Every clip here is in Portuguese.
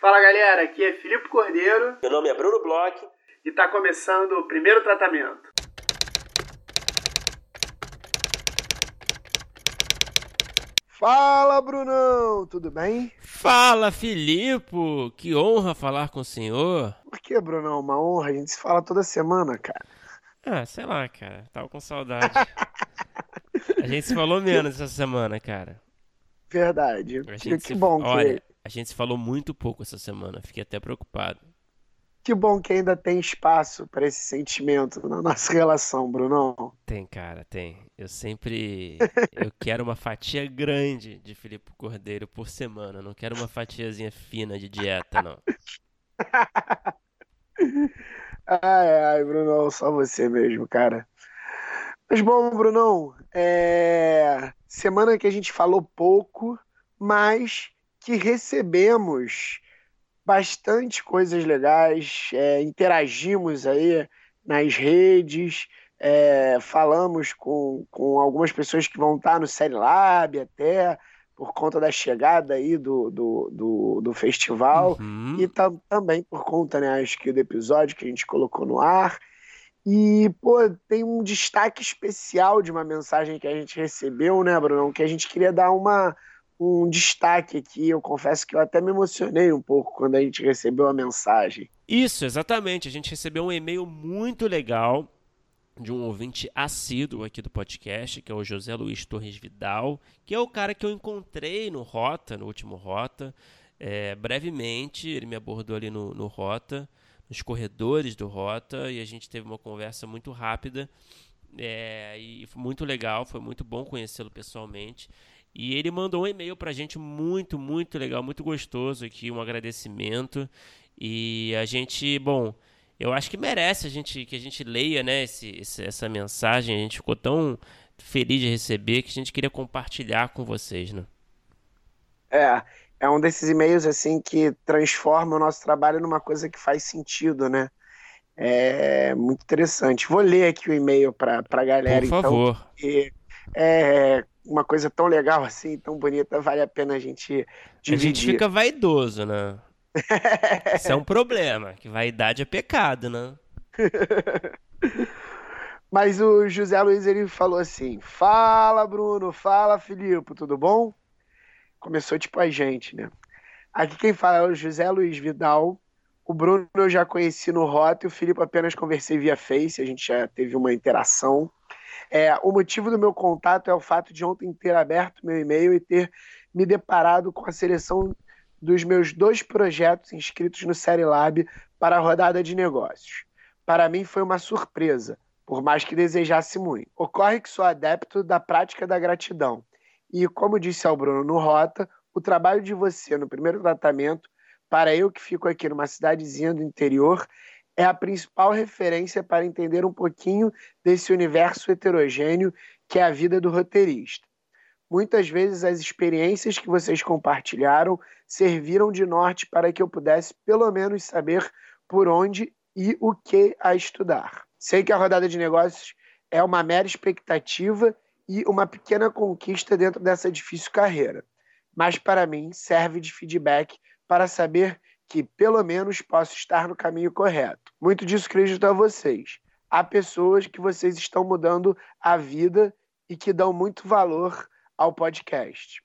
Fala galera, aqui é Filipe Cordeiro. Meu nome é Bruno Bloch. E está começando o primeiro tratamento. Fala Brunão, tudo bem? Fala Filipe, que honra falar com o senhor. Por que, Brunão? Uma honra, a gente se fala toda semana, cara. Ah, sei lá, cara, tava com saudade. a gente se falou menos essa semana, cara. Verdade. A que, se... bom Olha, que... a gente se falou muito pouco essa semana, fiquei até preocupado. Que bom que ainda tem espaço para esse sentimento na nossa relação, Brunão. Tem, cara, tem. Eu sempre. eu quero uma fatia grande de Felipe Cordeiro por semana. Não quero uma fatiazinha fina de dieta, não. ai, ai, Brunão, só você mesmo, cara. Mas bom, Brunão, é... semana que a gente falou pouco, mas que recebemos bastante coisas legais, é, interagimos aí nas redes, é, falamos com, com algumas pessoas que vão estar no Série Lab até, por conta da chegada aí do, do, do, do festival, uhum. e tam, também por conta, né, acho que do episódio que a gente colocou no ar. E, pô, tem um destaque especial de uma mensagem que a gente recebeu, né, Bruno? Que a gente queria dar uma, um destaque aqui. Eu confesso que eu até me emocionei um pouco quando a gente recebeu a mensagem. Isso, exatamente. A gente recebeu um e-mail muito legal de um ouvinte assíduo aqui do podcast, que é o José Luiz Torres Vidal, que é o cara que eu encontrei no Rota, no último Rota. É, brevemente, ele me abordou ali no, no Rota, nos corredores do Rota, e a gente teve uma conversa muito rápida. É, e foi muito legal, foi muito bom conhecê-lo pessoalmente. E ele mandou um e-mail pra gente muito, muito legal, muito gostoso aqui, um agradecimento. E a gente, bom, eu acho que merece a gente que a gente leia, né, esse, esse, essa mensagem. A gente ficou tão feliz de receber que a gente queria compartilhar com vocês, né? É, é um desses e-mails assim que transforma o nosso trabalho numa coisa que faz sentido, né? É muito interessante. Vou ler aqui o e-mail para a galera, Por favor. então. Porque, é, uma coisa tão legal assim, tão bonita, vale a pena a gente dividir. A gente fica vaidoso, né? Isso é um problema, que vaidade é pecado, né? Mas o José Luiz ele falou assim: "Fala, Bruno, fala, Filipe, tudo bom?" Começou tipo a gente, né? Aqui quem fala é o José Luiz Vidal. O Bruno eu já conheci no Rota e o Filipe apenas conversei via Face, a gente já teve uma interação. É, o motivo do meu contato é o fato de ontem ter aberto meu e-mail e ter me deparado com a seleção dos meus dois projetos inscritos no Série Lab para a rodada de negócios. Para mim foi uma surpresa, por mais que desejasse muito. Ocorre que sou adepto da prática da gratidão. E, como disse ao Bruno no Rota, o trabalho de você no primeiro tratamento, para eu que fico aqui numa cidadezinha do interior, é a principal referência para entender um pouquinho desse universo heterogêneo que é a vida do roteirista. Muitas vezes as experiências que vocês compartilharam serviram de norte para que eu pudesse pelo menos saber por onde e o que a estudar. Sei que a rodada de negócios é uma mera expectativa e uma pequena conquista dentro dessa difícil carreira, mas para mim serve de feedback para saber que pelo menos posso estar no caminho correto. Muito disso acredito a vocês. Há pessoas que vocês estão mudando a vida e que dão muito valor ao podcast.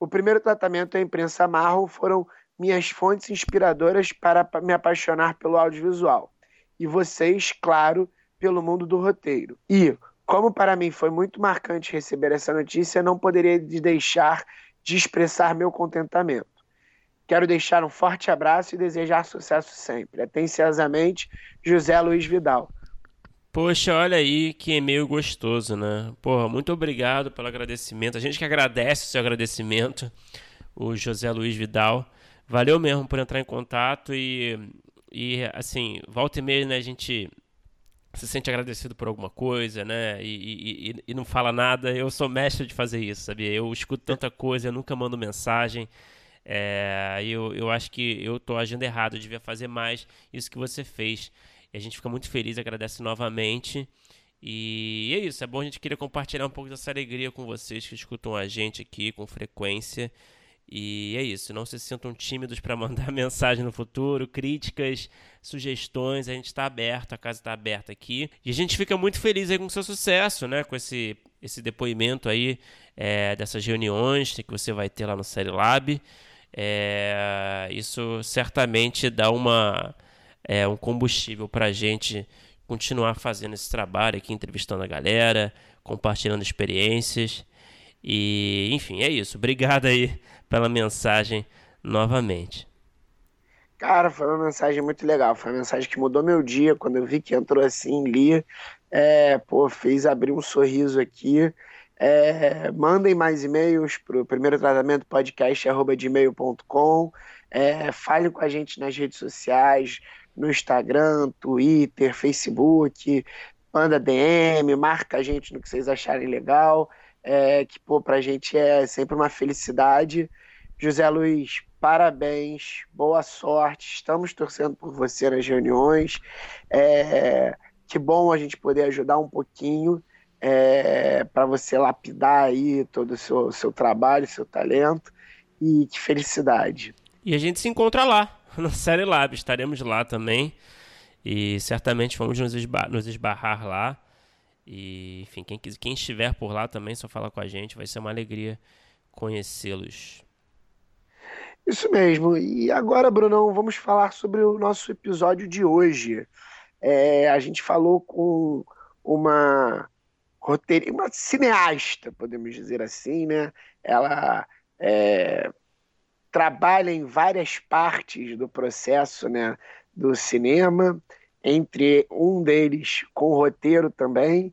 O primeiro tratamento e a imprensa marrom foram minhas fontes inspiradoras para me apaixonar pelo audiovisual. E vocês, claro, pelo mundo do roteiro. E, como para mim foi muito marcante receber essa notícia, não poderia deixar de expressar meu contentamento. Quero deixar um forte abraço e desejar sucesso sempre. Atenciosamente, José Luiz Vidal. Poxa, olha aí que e-mail gostoso, né? Porra, muito obrigado pelo agradecimento. A gente que agradece o seu agradecimento, o José Luiz Vidal. Valeu mesmo por entrar em contato e, e assim, volta e meia, né? A gente se sente agradecido por alguma coisa, né? E, e, e não fala nada. Eu sou mestre de fazer isso, sabia? Eu escuto tanta coisa, eu nunca mando mensagem. É, eu, eu acho que eu estou agindo errado, eu devia fazer mais isso que você fez. E a gente fica muito feliz, agradece novamente. E é isso, é bom a gente querer compartilhar um pouco dessa alegria com vocês que escutam a gente aqui com frequência. E é isso, não se sintam tímidos para mandar mensagem no futuro, críticas, sugestões, a gente está aberto, a casa está aberta aqui. E a gente fica muito feliz aí com o seu sucesso, né? Com esse, esse depoimento aí é, dessas reuniões que você vai ter lá no Série Lab. É, isso certamente dá uma, é, um combustível para a gente continuar fazendo esse trabalho aqui, entrevistando a galera, compartilhando experiências. E, enfim, é isso. Obrigado aí pela mensagem novamente. Cara, foi uma mensagem muito legal. Foi uma mensagem que mudou meu dia. Quando eu vi que entrou assim, li. É, pô, fez abrir um sorriso aqui. É, mandem mais e-mails para o primeiro tratamento podcast.gmail.com. É, fale com a gente nas redes sociais, no Instagram, Twitter, Facebook. Manda DM, marca a gente no que vocês acharem legal é, que pô, pra gente é sempre uma felicidade. José Luiz, parabéns, boa sorte, estamos torcendo por você nas reuniões. É, que bom a gente poder ajudar um pouquinho é, para você lapidar aí todo o seu, seu trabalho, seu talento. E que felicidade. E a gente se encontra lá, no Série Lab, estaremos lá também. E certamente vamos nos, esbar nos esbarrar lá. E, enfim, quem, quem estiver por lá também, só fala com a gente, vai ser uma alegria conhecê-los. Isso mesmo. E agora, Brunão, vamos falar sobre o nosso episódio de hoje. É, a gente falou com uma roteirista, uma cineasta, podemos dizer assim, né? Ela é, trabalha em várias partes do processo né, do cinema entre um deles com roteiro também.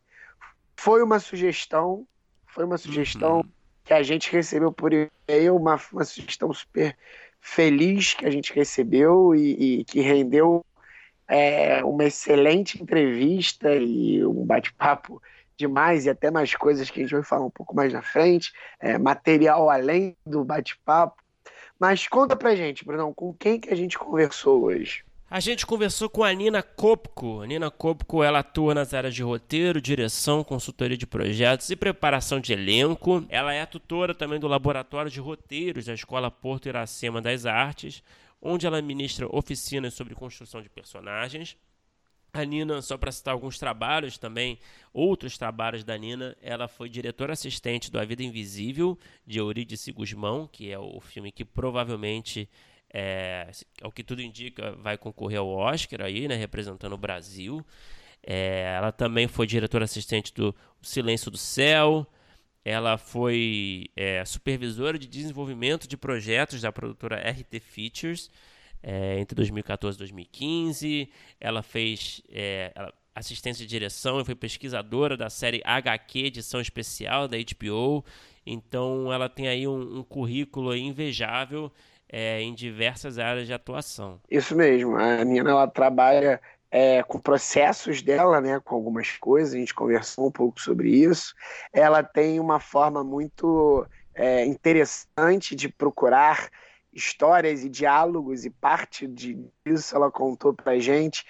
Foi uma sugestão, foi uma sugestão uhum. que a gente recebeu por e-mail, uma, uma sugestão super feliz que a gente recebeu e, e que rendeu é, uma excelente entrevista e um bate-papo demais e até mais coisas que a gente vai falar um pouco mais na frente, é, material além do bate-papo. Mas conta pra gente, Brunão, com quem que a gente conversou hoje? A gente conversou com a Nina Kopko. A Nina Kopko ela atua nas áreas de roteiro, direção, consultoria de projetos e preparação de elenco. Ela é tutora também do Laboratório de Roteiros da Escola Porto Iracema das Artes, onde ela ministra oficinas sobre construção de personagens. A Nina, só para citar alguns trabalhos também, outros trabalhos da Nina, ela foi diretora assistente do A Vida Invisível, de Eurídice Guzmão, que é o filme que provavelmente é, ao que tudo indica, vai concorrer ao Oscar aí, né, representando o Brasil. É, ela também foi diretora assistente do Silêncio do Céu. Ela foi é, supervisora de desenvolvimento de projetos da produtora RT Features é, entre 2014 e 2015. Ela fez é, assistência de direção e foi pesquisadora da série HQ, edição especial da HBO. Então ela tem aí um, um currículo invejável é, em diversas áreas de atuação. Isso mesmo. A Nina ela trabalha é, com processos dela, né, com algumas coisas. A gente conversou um pouco sobre isso. Ela tem uma forma muito é, interessante de procurar histórias e diálogos e parte disso ela contou para gente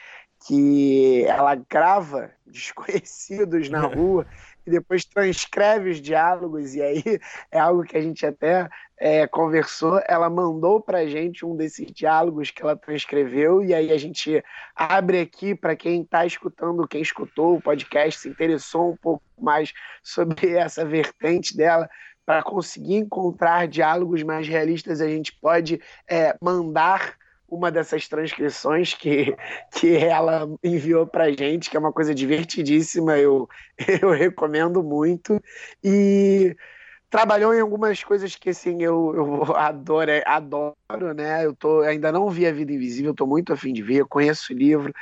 que ela grava desconhecidos na rua e depois transcreve os diálogos, e aí é algo que a gente até é, conversou. Ela mandou para a gente um desses diálogos que ela transcreveu, e aí a gente abre aqui para quem está escutando, quem escutou o podcast, se interessou um pouco mais sobre essa vertente dela para conseguir encontrar diálogos mais realistas, a gente pode é, mandar uma dessas transcrições que, que ela enviou para gente, que é uma coisa divertidíssima, eu, eu recomendo muito. E trabalhou em algumas coisas que assim eu, eu adoro, adoro, né? Eu tô, ainda não vi a Vida Invisível, estou muito afim de ver, conheço o livro,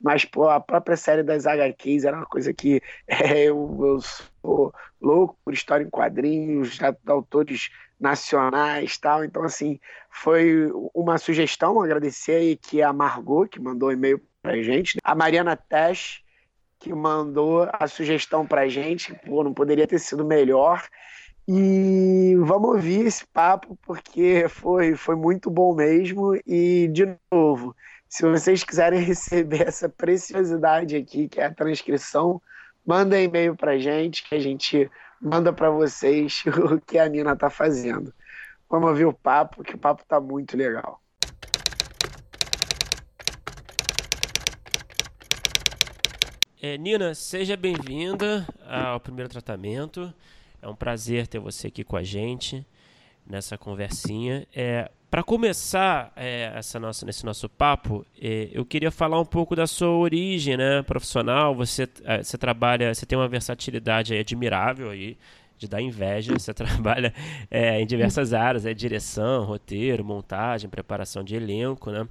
mas pô, a própria série das HQs era uma coisa que é, eu, eu sou louco por história em quadrinhos, autores nacionais tal. Então, assim, foi uma sugestão, agradecer aí que a Margot, que mandou e-mail pra gente, a Mariana Tesh, que mandou a sugestão pra gente, pô, não poderia ter sido melhor. E vamos ouvir esse papo, porque foi, foi muito bom mesmo. E, de novo, se vocês quiserem receber essa preciosidade aqui, que é a transcrição, manda e-mail pra gente, que a gente manda para vocês o que a Nina está fazendo. Vamos ouvir o papo, que o papo tá muito legal. É, Nina, seja bem-vinda ao primeiro tratamento. É um prazer ter você aqui com a gente nessa conversinha. É, Para começar é, essa nossa, nesse nosso papo, é, eu queria falar um pouco da sua origem né, profissional. Você, é, você trabalha, você tem uma versatilidade admirável aí, de dar inveja. Você trabalha é, em diversas áreas, é direção, roteiro, montagem, preparação de elenco, né?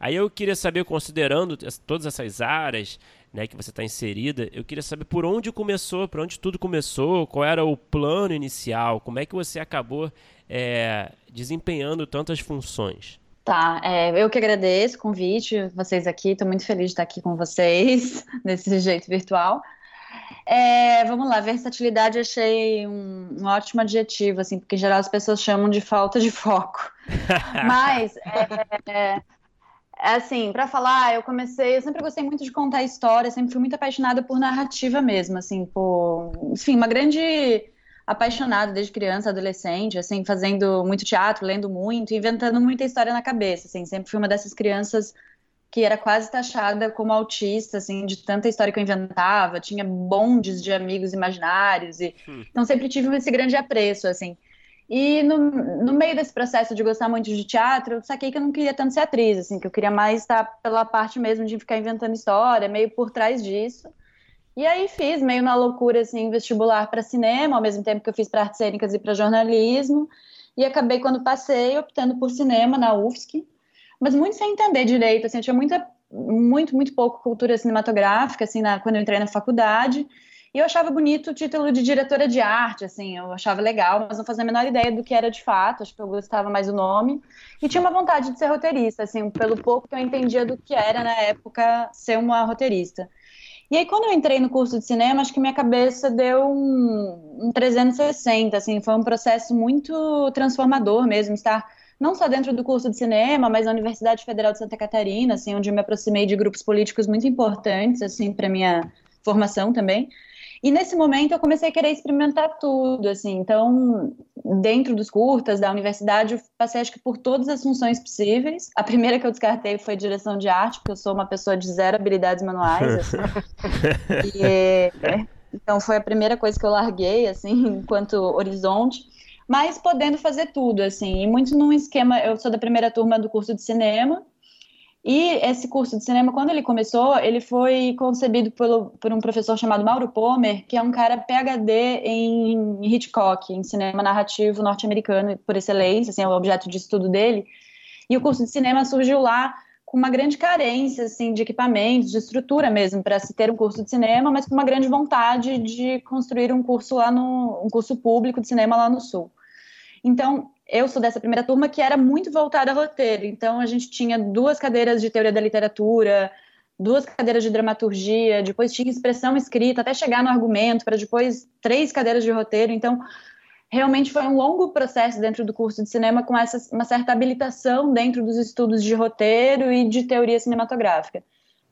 Aí eu queria saber, considerando todas essas áreas, né, que você está inserida, eu queria saber por onde começou, por onde tudo começou, qual era o plano inicial, como é que você acabou é, desempenhando tantas funções. Tá, é, eu que agradeço o convite, vocês aqui, estou muito feliz de estar aqui com vocês, desse jeito virtual. É, vamos lá, versatilidade achei um, um, ótimo adjetivo, assim, porque em geral as pessoas chamam de falta de foco. Mas é, é, é assim, para falar, eu comecei, eu sempre gostei muito de contar histórias, sempre fui muito apaixonada por narrativa mesmo, assim, por, enfim, uma grande apaixonada desde criança, adolescente, assim, fazendo muito teatro, lendo muito, inventando muita história na cabeça, assim, sempre fui uma dessas crianças que era quase taxada como autista, assim, de tanta história que eu inventava, tinha bondes de amigos imaginários, e hum. então sempre tive esse grande apreço, assim. E no, no meio desse processo de gostar muito de teatro, eu saquei que eu não queria tanto ser atriz, assim, que eu queria mais estar pela parte mesmo de ficar inventando história, meio por trás disso. E aí fiz, meio na loucura, assim, vestibular para cinema, ao mesmo tempo que eu fiz para artes cênicas e para jornalismo. E acabei, quando passei, optando por cinema na UFSC, mas muito sem entender direito, assim, eu tinha muita, muito, muito pouco cultura cinematográfica, assim, na, quando eu entrei na faculdade. E eu achava bonito o título de diretora de arte, assim, eu achava legal, mas não fazia a menor ideia do que era de fato, acho que eu gostava mais do nome. E tinha uma vontade de ser roteirista, assim, pelo pouco que eu entendia do que era na época ser uma roteirista. E aí, quando eu entrei no curso de cinema, acho que minha cabeça deu um, um 360, assim, foi um processo muito transformador mesmo, estar não só dentro do curso de cinema, mas na Universidade Federal de Santa Catarina, assim, onde eu me aproximei de grupos políticos muito importantes, assim, para minha formação também. E nesse momento eu comecei a querer experimentar tudo, assim. Então, dentro dos curtas da universidade, eu passei acho que por todas as funções possíveis. A primeira que eu descartei foi direção de arte, porque eu sou uma pessoa de zero habilidades manuais. Assim. e, é, então foi a primeira coisa que eu larguei, assim, enquanto horizonte. Mas podendo fazer tudo, assim, e muito num esquema. Eu sou da primeira turma do curso de cinema, e esse curso de cinema, quando ele começou, ele foi concebido pelo, por um professor chamado Mauro Pomer, que é um cara PhD em Hitchcock, em cinema narrativo norte-americano por excelência, assim, é o objeto de estudo dele. E o curso de cinema surgiu lá com uma grande carência assim de equipamentos, de estrutura mesmo para se ter um curso de cinema, mas com uma grande vontade de construir um curso lá no um curso público de cinema lá no sul. Então, eu sou dessa primeira turma que era muito voltada a roteiro. Então, a gente tinha duas cadeiras de teoria da literatura, duas cadeiras de dramaturgia, depois tinha expressão escrita, até chegar no argumento, para depois três cadeiras de roteiro. Então, realmente foi um longo processo dentro do curso de cinema com essa, uma certa habilitação dentro dos estudos de roteiro e de teoria cinematográfica.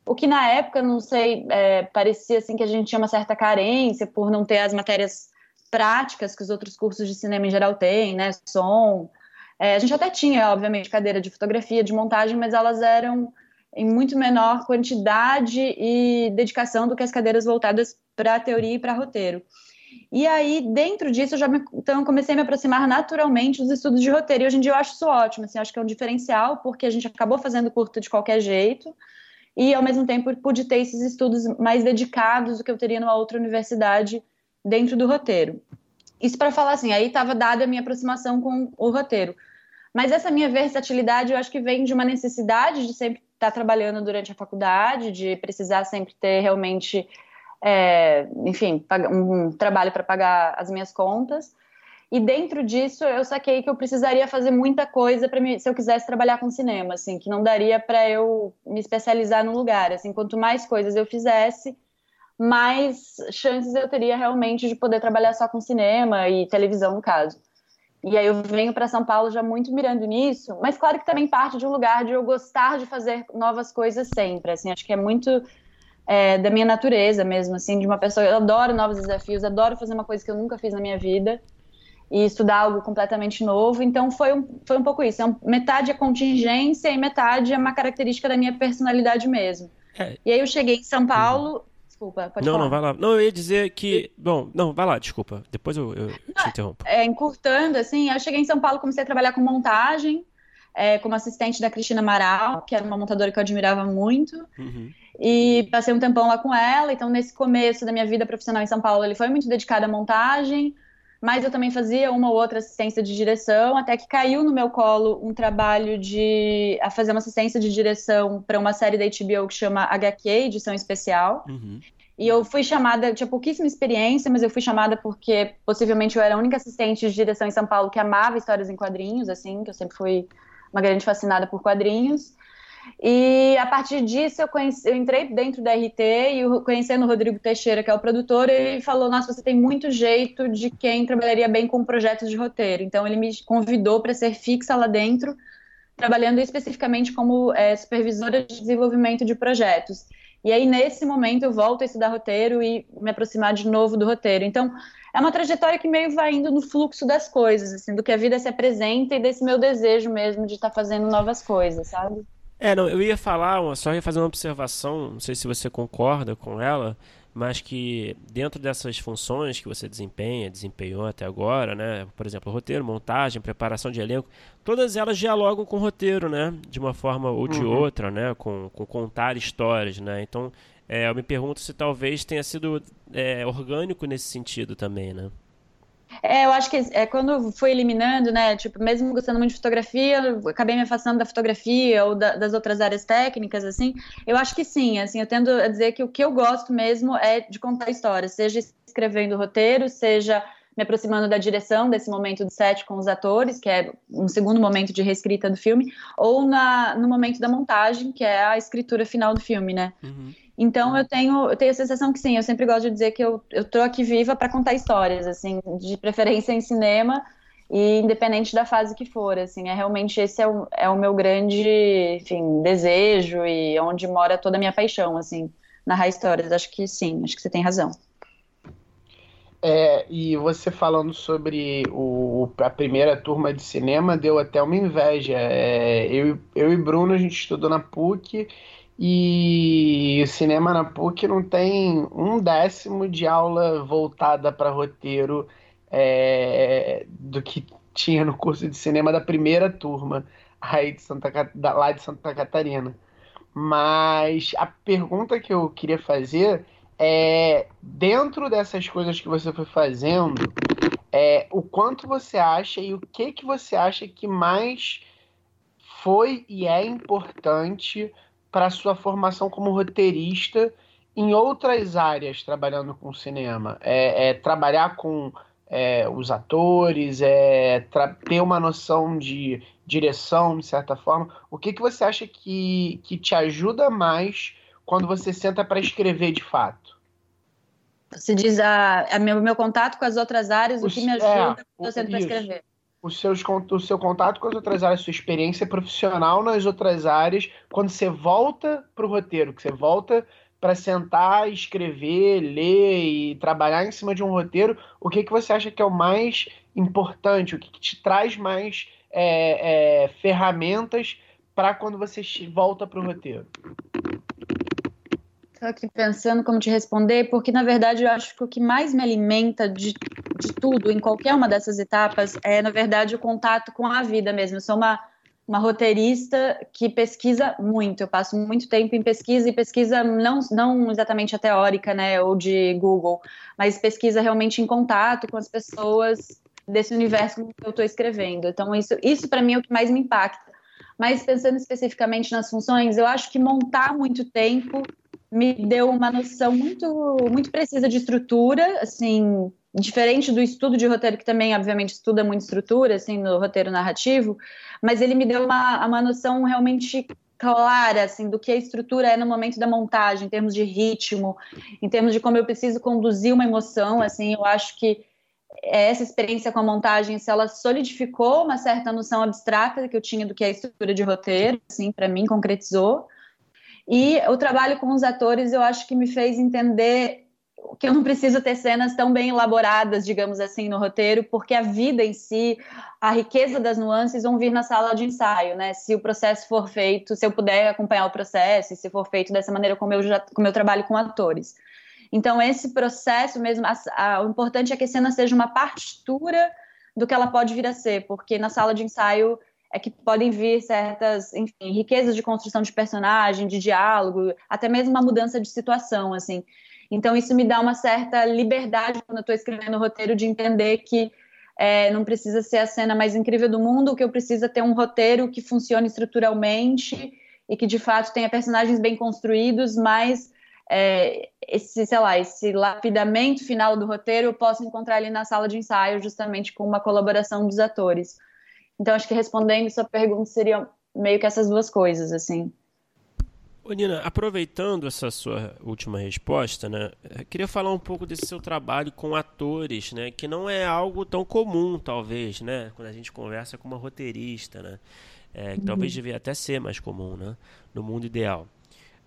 O que na época, não sei, é, parecia assim que a gente tinha uma certa carência por não ter as matérias práticas que os outros cursos de cinema em geral têm, né? Som. É, a gente até tinha, obviamente, cadeira de fotografia, de montagem, mas elas eram em muito menor quantidade e dedicação do que as cadeiras voltadas para teoria e para roteiro. E aí, dentro disso, eu já me, então, comecei a me aproximar naturalmente dos estudos de roteiro. E hoje em dia eu acho isso ótimo, assim, acho que é um diferencial, porque a gente acabou fazendo curto de qualquer jeito, e ao mesmo tempo pude ter esses estudos mais dedicados do que eu teria numa outra universidade dentro do roteiro. Isso para falar assim, aí estava dada a minha aproximação com o roteiro. Mas essa minha versatilidade, eu acho que vem de uma necessidade de sempre estar trabalhando durante a faculdade, de precisar sempre ter realmente, é, enfim, um trabalho para pagar as minhas contas. E dentro disso, eu saquei que eu precisaria fazer muita coisa para se eu quisesse trabalhar com cinema, assim, que não daria para eu me especializar no lugar. Assim, quanto mais coisas eu fizesse, mais chances eu teria realmente de poder trabalhar só com cinema e televisão, no caso. E aí eu venho para São Paulo já muito mirando nisso, mas claro que também parte de um lugar de eu gostar de fazer novas coisas sempre, assim, acho que é muito é, da minha natureza mesmo, assim, de uma pessoa, eu adoro novos desafios, adoro fazer uma coisa que eu nunca fiz na minha vida, e estudar algo completamente novo. Então foi um, foi um pouco isso. É metade é contingência e metade é uma característica da minha personalidade mesmo. É. E aí eu cheguei em São Paulo. Desculpa, pode não, falar. Não, vai lá. Não, eu ia dizer que. Bom, não, vai lá, desculpa. Depois eu, eu te interrompo. É, encurtando, assim, eu cheguei em São Paulo, comecei a trabalhar com montagem, é, como assistente da Cristina Amaral, que era uma montadora que eu admirava muito. Uhum. E passei um tempão lá com ela. Então, nesse começo da minha vida profissional em São Paulo, ele foi muito dedicado à montagem mas eu também fazia uma ou outra assistência de direção, até que caiu no meu colo um trabalho de a fazer uma assistência de direção para uma série da HBO que chama HQ, edição especial. Uhum. E eu fui chamada, tinha pouquíssima experiência, mas eu fui chamada porque possivelmente eu era a única assistente de direção em São Paulo que amava histórias em quadrinhos, assim, que eu sempre fui uma grande fascinada por quadrinhos. E a partir disso eu, conheci, eu entrei dentro da RT e conhecendo o Rodrigo Teixeira, que é o produtor, ele falou: Nossa, você tem muito jeito de quem trabalharia bem com projetos de roteiro. Então ele me convidou para ser fixa lá dentro, trabalhando especificamente como é, supervisora de desenvolvimento de projetos. E aí, nesse momento, eu volto a estudar roteiro e me aproximar de novo do roteiro. Então, é uma trajetória que meio vai indo no fluxo das coisas, assim, do que a vida se apresenta e desse meu desejo mesmo de estar tá fazendo novas coisas, sabe? É, não, eu ia falar, só ia fazer uma observação, não sei se você concorda com ela, mas que dentro dessas funções que você desempenha, desempenhou até agora, né? Por exemplo, roteiro, montagem, preparação de elenco, todas elas dialogam com o roteiro, né? De uma forma ou de uhum. outra, né? Com, com contar histórias, né? Então, é, eu me pergunto se talvez tenha sido é, orgânico nesse sentido também, né? É, eu acho que é, quando fui eliminando, né, tipo, mesmo gostando muito de fotografia, acabei me afastando da fotografia ou da, das outras áreas técnicas, assim, eu acho que sim, assim, eu tendo a dizer que o que eu gosto mesmo é de contar histórias, seja escrevendo roteiro, seja me aproximando da direção desse momento do set com os atores, que é um segundo momento de reescrita do filme, ou na, no momento da montagem, que é a escritura final do filme, né? Uhum. Então eu tenho, eu tenho a sensação que sim, eu sempre gosto de dizer que eu, eu tô aqui viva para contar histórias, assim, de preferência em cinema e independente da fase que for, assim, é realmente esse é o, é o meu grande, enfim, desejo e onde mora toda a minha paixão, assim, narrar histórias. Acho que sim, acho que você tem razão. É, e você falando sobre o, a primeira turma de cinema deu até uma inveja. É, eu, eu e Bruno, a gente estudou na PUC e o cinema na PUC não tem um décimo de aula voltada para roteiro é, do que tinha no curso de cinema da primeira turma aí de Santa, lá de Santa Catarina. Mas a pergunta que eu queria fazer é, dentro dessas coisas que você foi fazendo, é, o quanto você acha e o que, que você acha que mais foi e é importante para a sua formação como roteirista em outras áreas trabalhando com cinema? É, é trabalhar com é, os atores, é ter uma noção de direção, de certa forma. O que, que você acha que, que te ajuda mais quando você senta para escrever de fato? Você diz a, a meu, meu contato com as outras áreas, o, o que me ajuda é, quando eu sento para escrever os seus, o seu contato com as outras áreas, sua experiência profissional nas outras áreas, quando você volta para o roteiro, que você volta para sentar, escrever, ler e trabalhar em cima de um roteiro, o que, que você acha que é o mais importante, o que, que te traz mais é, é, ferramentas para quando você volta para o roteiro? Estou aqui pensando como te responder, porque na verdade eu acho que o que mais me alimenta de, de tudo, em qualquer uma dessas etapas, é na verdade o contato com a vida mesmo. Eu sou uma, uma roteirista que pesquisa muito, eu passo muito tempo em pesquisa, e pesquisa não, não exatamente a teórica, né, ou de Google, mas pesquisa realmente em contato com as pessoas desse universo que eu estou escrevendo. Então, isso, isso para mim é o que mais me impacta. Mas pensando especificamente nas funções, eu acho que montar muito tempo me deu uma noção muito, muito precisa de estrutura, assim, diferente do estudo de roteiro, que também, obviamente, estuda muito estrutura, assim, no roteiro narrativo, mas ele me deu uma, uma noção realmente clara, assim, do que a estrutura é no momento da montagem, em termos de ritmo, em termos de como eu preciso conduzir uma emoção, assim, eu acho que essa experiência com a montagem, se ela solidificou uma certa noção abstrata que eu tinha do que é a estrutura de roteiro, assim, para mim, concretizou, e o trabalho com os atores eu acho que me fez entender que eu não preciso ter cenas tão bem elaboradas, digamos assim, no roteiro, porque a vida em si, a riqueza das nuances vão vir na sala de ensaio, né? Se o processo for feito, se eu puder acompanhar o processo, se for feito dessa maneira como eu já como eu trabalho com atores. Então, esse processo mesmo, a, a, o importante é que a cena seja uma partitura do que ela pode vir a ser, porque na sala de ensaio é que podem vir certas, enfim, riquezas de construção de personagem, de diálogo, até mesmo uma mudança de situação, assim. Então, isso me dá uma certa liberdade quando eu estou escrevendo o roteiro de entender que é, não precisa ser a cena mais incrível do mundo, que eu preciso ter um roteiro que funcione estruturalmente e que, de fato, tenha personagens bem construídos, mas é, esse, sei lá, esse lapidamento final do roteiro eu posso encontrar ali na sala de ensaio, justamente com uma colaboração dos atores. Então, acho que respondendo sua pergunta, seriam meio que essas duas coisas, assim. Ô Nina, aproveitando essa sua última resposta, né, queria falar um pouco desse seu trabalho com atores, né, que não é algo tão comum, talvez, né, quando a gente conversa com uma roteirista, né, é, que uhum. talvez devia até ser mais comum, né, no mundo ideal.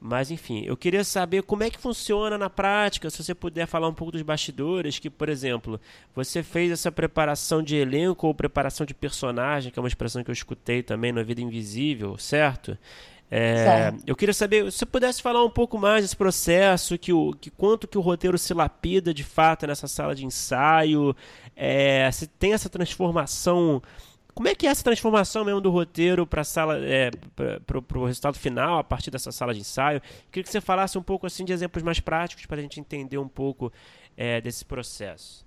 Mas enfim, eu queria saber como é que funciona na prática, se você puder falar um pouco dos bastidores, que, por exemplo, você fez essa preparação de elenco ou preparação de personagem, que é uma expressão que eu escutei também na Vida Invisível, certo? É, eu queria saber se você pudesse falar um pouco mais desse processo, que, o, que quanto que o roteiro se lapida de fato nessa sala de ensaio, é, se tem essa transformação. Como é que é essa transformação mesmo do roteiro para sala, é, para o resultado final a partir dessa sala de ensaio? Queria que você falasse um pouco assim de exemplos mais práticos para a gente entender um pouco é, desse processo.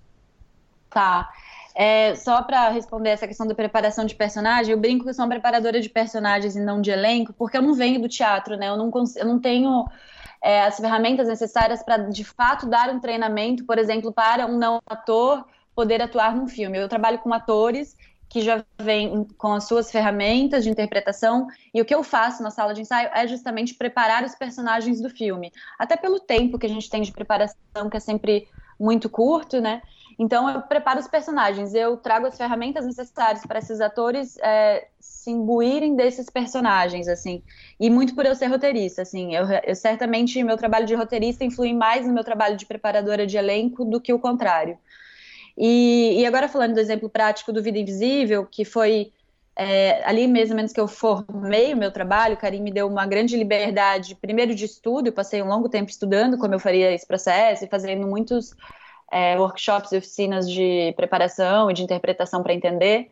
Tá. É, só para responder essa questão da preparação de personagem, eu brinco que sou uma preparadora de personagens e não de elenco, porque eu não venho do teatro, né? Eu não, eu não tenho é, as ferramentas necessárias para, de fato, dar um treinamento, por exemplo, para um não ator poder atuar num filme. Eu trabalho com atores que já vêm com as suas ferramentas de interpretação, e o que eu faço na sala de ensaio é justamente preparar os personagens do filme. Até pelo tempo que a gente tem de preparação, que é sempre muito curto, né? Então eu preparo os personagens, eu trago as ferramentas necessárias para esses atores é, se imbuírem desses personagens, assim. E muito por eu ser roteirista, assim. Eu, eu, certamente meu trabalho de roteirista influi mais no meu trabalho de preparadora de elenco do que o contrário. E, e agora falando do exemplo prático do Vida Invisível, que foi é, ali mesmo menos que eu formei o meu trabalho, o Karim me deu uma grande liberdade, primeiro de estudo, eu passei um longo tempo estudando como eu faria esse processo e fazendo muitos é, workshops e oficinas de preparação e de interpretação para entender.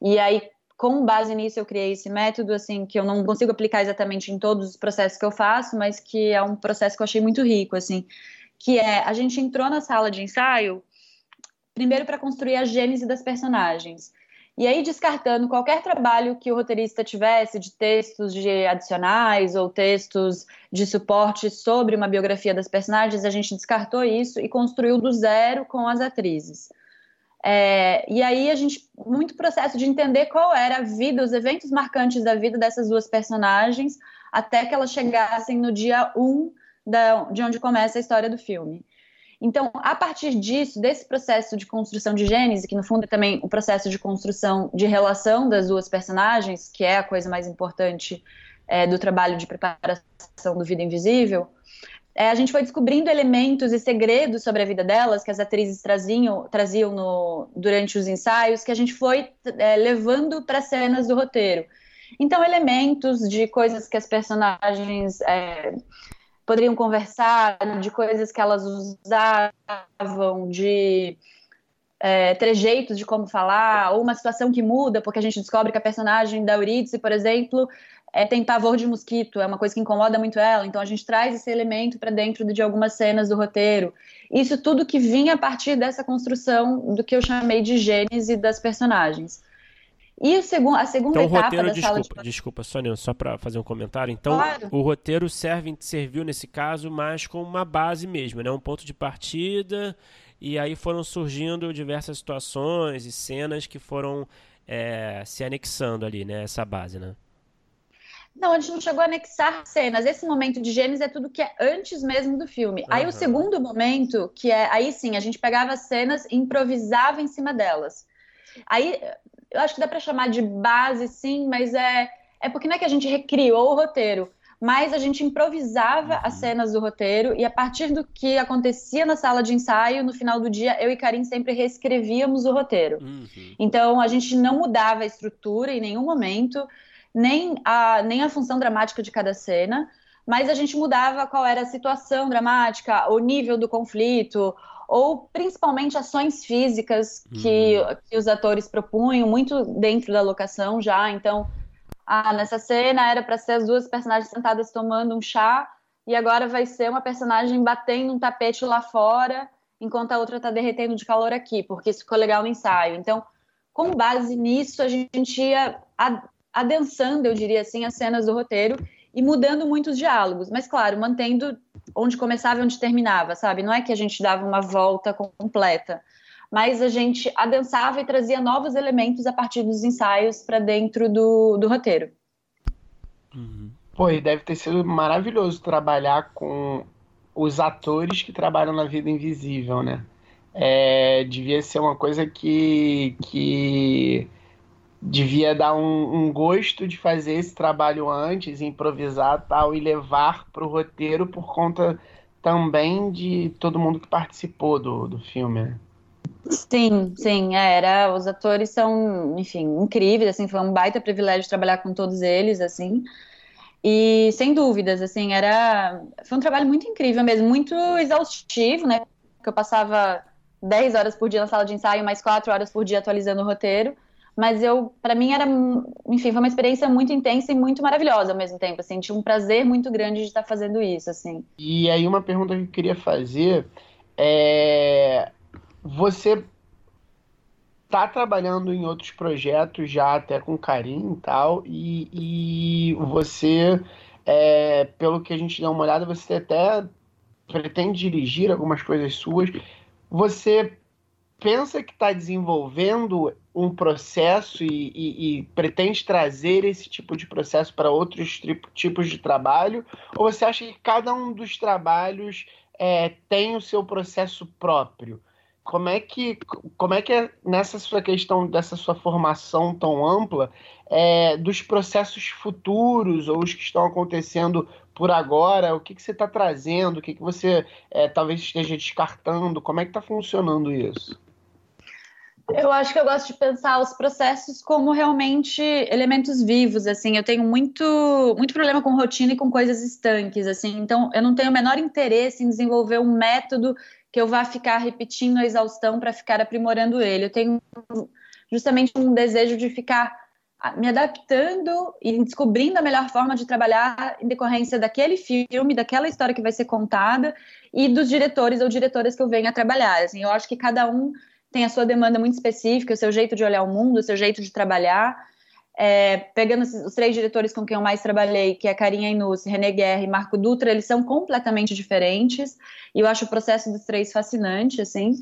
E aí, com base nisso, eu criei esse método, assim, que eu não consigo aplicar exatamente em todos os processos que eu faço, mas que é um processo que eu achei muito rico, assim, que é, a gente entrou na sala de ensaio, primeiro para construir a gênese das personagens. E aí, descartando qualquer trabalho que o roteirista tivesse de textos de adicionais ou textos de suporte sobre uma biografia das personagens, a gente descartou isso e construiu do zero com as atrizes. É, e aí a gente, muito processo de entender qual era a vida, os eventos marcantes da vida dessas duas personagens, até que elas chegassem no dia 1 um de onde começa a história do filme. Então, a partir disso, desse processo de construção de gênese, que no fundo é também o processo de construção de relação das duas personagens, que é a coisa mais importante é, do trabalho de preparação do Vida Invisível, é, a gente foi descobrindo elementos e segredos sobre a vida delas que as atrizes traziam, traziam no, durante os ensaios, que a gente foi é, levando para cenas do roteiro. Então, elementos de coisas que as personagens é, poderiam conversar de coisas que elas usavam, de é, trejeitos de como falar, ou uma situação que muda, porque a gente descobre que a personagem da Eurídice, por exemplo, é, tem pavor de mosquito, é uma coisa que incomoda muito ela, então a gente traz esse elemento para dentro de algumas cenas do roteiro. Isso tudo que vinha a partir dessa construção do que eu chamei de gênese das personagens. E o a segunda então, etapa roteiro, da desculpa, sala de... Desculpa, Sônia, só para fazer um comentário. Então, claro. o roteiro serve, serviu nesse caso mais como uma base mesmo, né? Um ponto de partida e aí foram surgindo diversas situações e cenas que foram é, se anexando ali, né? Essa base, né? Não, a gente não chegou a anexar cenas. Esse momento de Gênesis é tudo que é antes mesmo do filme. Uhum. Aí o segundo momento, que é aí sim, a gente pegava as cenas e improvisava em cima delas. Aí eu acho que dá para chamar de base, sim, mas é, é porque não é que a gente recriou o roteiro, mas a gente improvisava as uhum. cenas do roteiro e a partir do que acontecia na sala de ensaio, no final do dia, eu e Karim sempre reescrevíamos o roteiro. Uhum. Então a gente não mudava a estrutura em nenhum momento, nem a, nem a função dramática de cada cena, mas a gente mudava qual era a situação dramática, o nível do conflito, ou principalmente ações físicas que, uhum. que os atores propunham, muito dentro da locação já. Então, ah, nessa cena era para ser as duas personagens sentadas tomando um chá e agora vai ser uma personagem batendo um tapete lá fora enquanto a outra está derretendo de calor aqui, porque isso ficou legal no ensaio. Então, com base nisso, a gente ia adensando, eu diria assim, as cenas do roteiro e mudando muitos diálogos, mas claro, mantendo onde começava e onde terminava, sabe? Não é que a gente dava uma volta completa, mas a gente adensava e trazia novos elementos a partir dos ensaios para dentro do, do roteiro. Uhum. Pô, e deve ter sido maravilhoso trabalhar com os atores que trabalham na vida invisível, né? É, devia ser uma coisa que, que devia dar um, um, gosto de fazer esse trabalho antes, improvisar tal, e levar para o roteiro por conta também de todo mundo que participou do, do filme. Né? Sim, sim, é, era. Os atores são, enfim, incríveis, assim, foi um baita privilégio trabalhar com todos eles, assim. E sem dúvidas, assim, era. Foi um trabalho muito incrível mesmo, muito exaustivo, né? Porque eu passava 10 horas por dia na sala de ensaio, mais 4 horas por dia atualizando o roteiro. Mas eu, para mim, era, enfim, foi uma experiência muito intensa e muito maravilhosa ao mesmo tempo. Assim, tinha um prazer muito grande de estar fazendo isso, assim. E aí uma pergunta que eu queria fazer é você tá trabalhando em outros projetos já até com carinho e tal, e, e você, é, pelo que a gente dá uma olhada, você até pretende dirigir algumas coisas suas. Você pensa que está desenvolvendo um processo e, e, e, pretende trazer esse tipo de processo para outros tipos de trabalho? Ou você acha que cada um dos trabalhos é, tem o seu processo próprio? como é que como é que é nessa sua questão dessa sua formação tão ampla é, dos processos futuros ou os que estão acontecendo por agora o que, que você está trazendo o que, que você é, talvez esteja descartando como é que está funcionando isso eu acho que eu gosto de pensar os processos como realmente elementos vivos, assim. Eu tenho muito, muito problema com rotina e com coisas estanques, assim. Então, eu não tenho o menor interesse em desenvolver um método que eu vá ficar repetindo a exaustão para ficar aprimorando ele. Eu tenho justamente um desejo de ficar me adaptando e descobrindo a melhor forma de trabalhar em decorrência daquele filme, daquela história que vai ser contada e dos diretores ou diretoras que eu venho a trabalhar. Assim, eu acho que cada um tem a sua demanda muito específica, o seu jeito de olhar o mundo, o seu jeito de trabalhar. É, pegando os três diretores com quem eu mais trabalhei, que é Carinha Inus, René Guerra e Marco Dutra, eles são completamente diferentes, e eu acho o processo dos três fascinante, assim,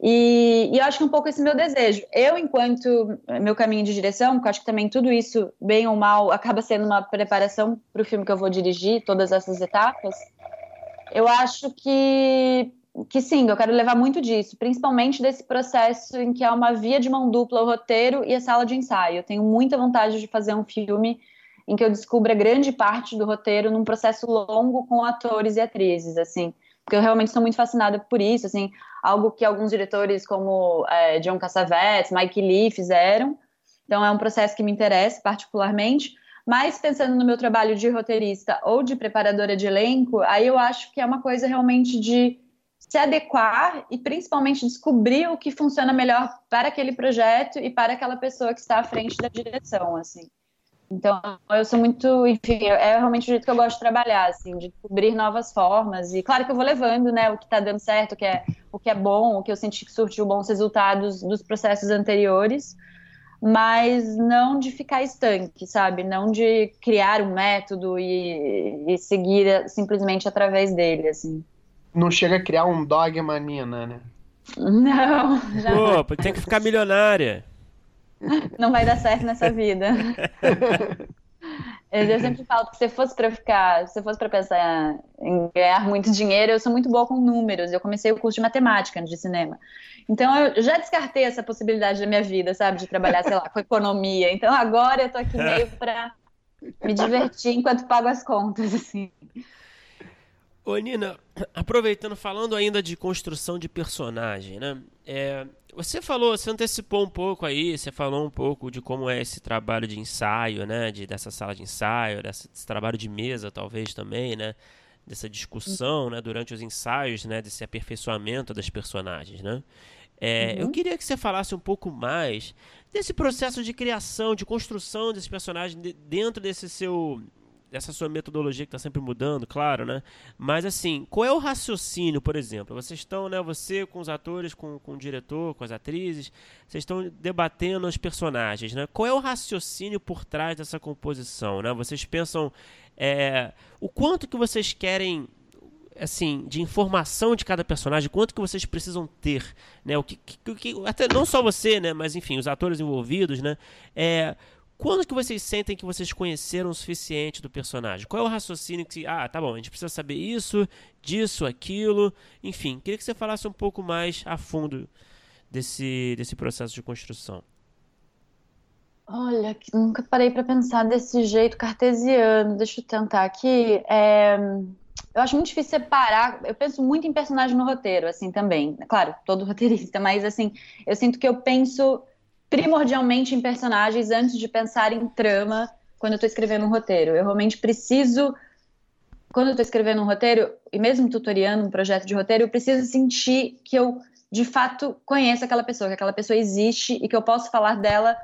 e, e eu acho que um pouco esse meu desejo. Eu, enquanto meu caminho de direção, porque eu acho que também tudo isso, bem ou mal, acaba sendo uma preparação para o filme que eu vou dirigir, todas essas etapas, eu acho que que sim, eu quero levar muito disso, principalmente desse processo em que é uma via de mão dupla o roteiro e a sala de ensaio. Eu tenho muita vontade de fazer um filme em que eu descubra grande parte do roteiro num processo longo com atores e atrizes, assim, porque eu realmente sou muito fascinada por isso, assim, algo que alguns diretores como é, John Cassavetes, Mike Lee fizeram. Então é um processo que me interessa particularmente. Mas pensando no meu trabalho de roteirista ou de preparadora de elenco, aí eu acho que é uma coisa realmente de se adequar e principalmente descobrir o que funciona melhor para aquele projeto e para aquela pessoa que está à frente da direção, assim. Então, eu sou muito, enfim, é realmente o jeito que eu gosto de trabalhar, assim, de descobrir novas formas. E claro que eu vou levando, né, o que está dando certo, o que é, o que é bom, o que eu senti que surtiu bons resultados dos processos anteriores, mas não de ficar estanque, sabe? Não de criar um método e, e seguir simplesmente através dele, assim não chega a criar um dogma, Nina, né? Não, já Pô, tem que ficar milionária. Não vai dar certo nessa vida. Eu sempre falo que se fosse para ficar, se fosse para pensar em ganhar muito dinheiro, eu sou muito boa com números. Eu comecei o curso de matemática de cinema. Então eu já descartei essa possibilidade da minha vida, sabe, de trabalhar, sei lá, com economia. Então agora eu tô aqui meio para me divertir enquanto pago as contas, assim. Ô, Nina, aproveitando, falando ainda de construção de personagem, né? É, você falou, você antecipou um pouco aí, você falou um pouco de como é esse trabalho de ensaio, né? De, dessa sala de ensaio, desse, desse trabalho de mesa, talvez também, né? Dessa discussão, né? Durante os ensaios, né? Desse aperfeiçoamento das personagens, né? É, uhum. Eu queria que você falasse um pouco mais desse processo de criação, de construção desse personagem dentro desse seu essa sua metodologia que está sempre mudando, claro, né? Mas assim, qual é o raciocínio, por exemplo? Vocês estão, né? Você com os atores, com, com o diretor, com as atrizes, vocês estão debatendo os personagens, né? Qual é o raciocínio por trás dessa composição, né? Vocês pensam é, o quanto que vocês querem assim, de informação de cada personagem, quanto que vocês precisam ter, né? O que, que, que, até não só você, né? Mas enfim, os atores envolvidos, né? É, quando que vocês sentem que vocês conheceram o suficiente do personagem? Qual é o raciocínio que, ah, tá bom, a gente precisa saber isso, disso, aquilo, enfim, queria que você falasse um pouco mais a fundo desse, desse processo de construção. Olha, nunca parei para pensar desse jeito cartesiano. Deixa eu tentar aqui. É, eu acho muito difícil separar. Eu penso muito em personagem no roteiro, assim também. Claro, todo roteirista, mas assim, eu sinto que eu penso primordialmente em personagens antes de pensar em trama quando eu estou escrevendo um roteiro. Eu realmente preciso, quando eu estou escrevendo um roteiro, e mesmo tutoriando um projeto de roteiro, eu preciso sentir que eu, de fato, conheço aquela pessoa, que aquela pessoa existe e que eu posso falar dela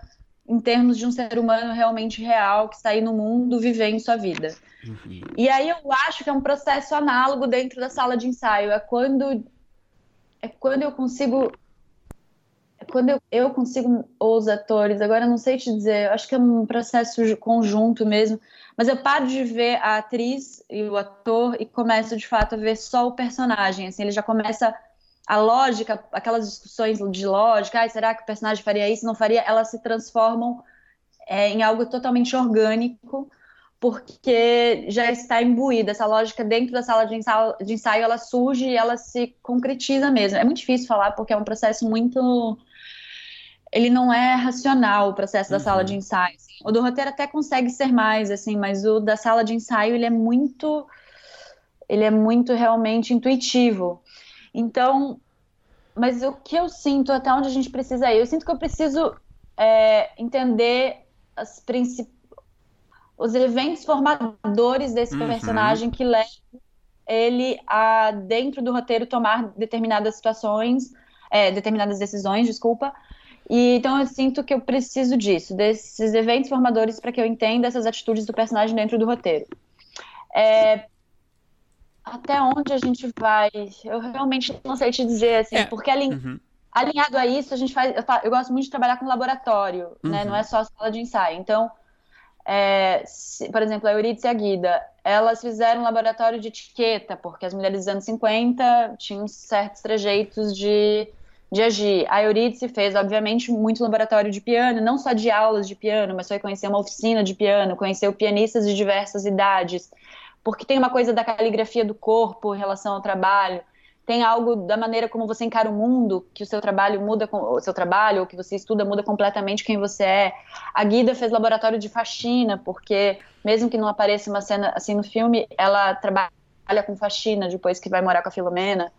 em termos de um ser humano realmente real que está aí no mundo vivendo sua vida. Uhum. E aí eu acho que é um processo análogo dentro da sala de ensaio. É quando é quando eu consigo quando eu, eu consigo, ou os atores, agora não sei te dizer, acho que é um processo conjunto mesmo, mas eu paro de ver a atriz e o ator e começo de fato a ver só o personagem, assim, ele já começa a lógica, aquelas discussões de lógica, ah, será que o personagem faria isso, não faria, elas se transformam é, em algo totalmente orgânico, porque já está imbuída essa lógica dentro da sala de ensaio, de ensaio, ela surge e ela se concretiza mesmo. É muito difícil falar porque é um processo muito ele não é racional o processo da uhum. sala de ensaio. Assim. O do roteiro até consegue ser mais, assim, mas o da sala de ensaio ele é muito, ele é muito realmente intuitivo. Então, mas o que eu sinto até onde a gente precisa ir, eu sinto que eu preciso é, entender as principais os eventos formadores desse uhum. personagem que levam ele a dentro do roteiro tomar determinadas situações, é, determinadas decisões, desculpa, e então eu sinto que eu preciso disso, desses eventos formadores para que eu entenda essas atitudes do personagem dentro do roteiro. É, até onde a gente vai? Eu realmente não sei te dizer assim, é. porque alin... uhum. alinhado a isso a gente faz. Eu, eu, gosto muito de trabalhar com laboratório, uhum. né? Não é só a sala de ensaio. Então, é, se, por exemplo, a Euridice e a Guida, elas fizeram um laboratório de etiqueta, porque as mulheres dos anos 50 tinham certos trejeitos de de agir. A Eurídice fez, obviamente, muito laboratório de piano, não só de aulas de piano, mas foi conhecer uma oficina de piano, conheceu pianistas de diversas idades, porque tem uma coisa da caligrafia do corpo em relação ao trabalho, tem algo da maneira como você encara o mundo, que o seu trabalho muda, o seu trabalho, ou que você estuda muda completamente quem você é. A Guida fez laboratório de faxina, porque mesmo que não apareça uma cena assim no filme, ela trabalha com faxina depois que vai morar com a Filomena.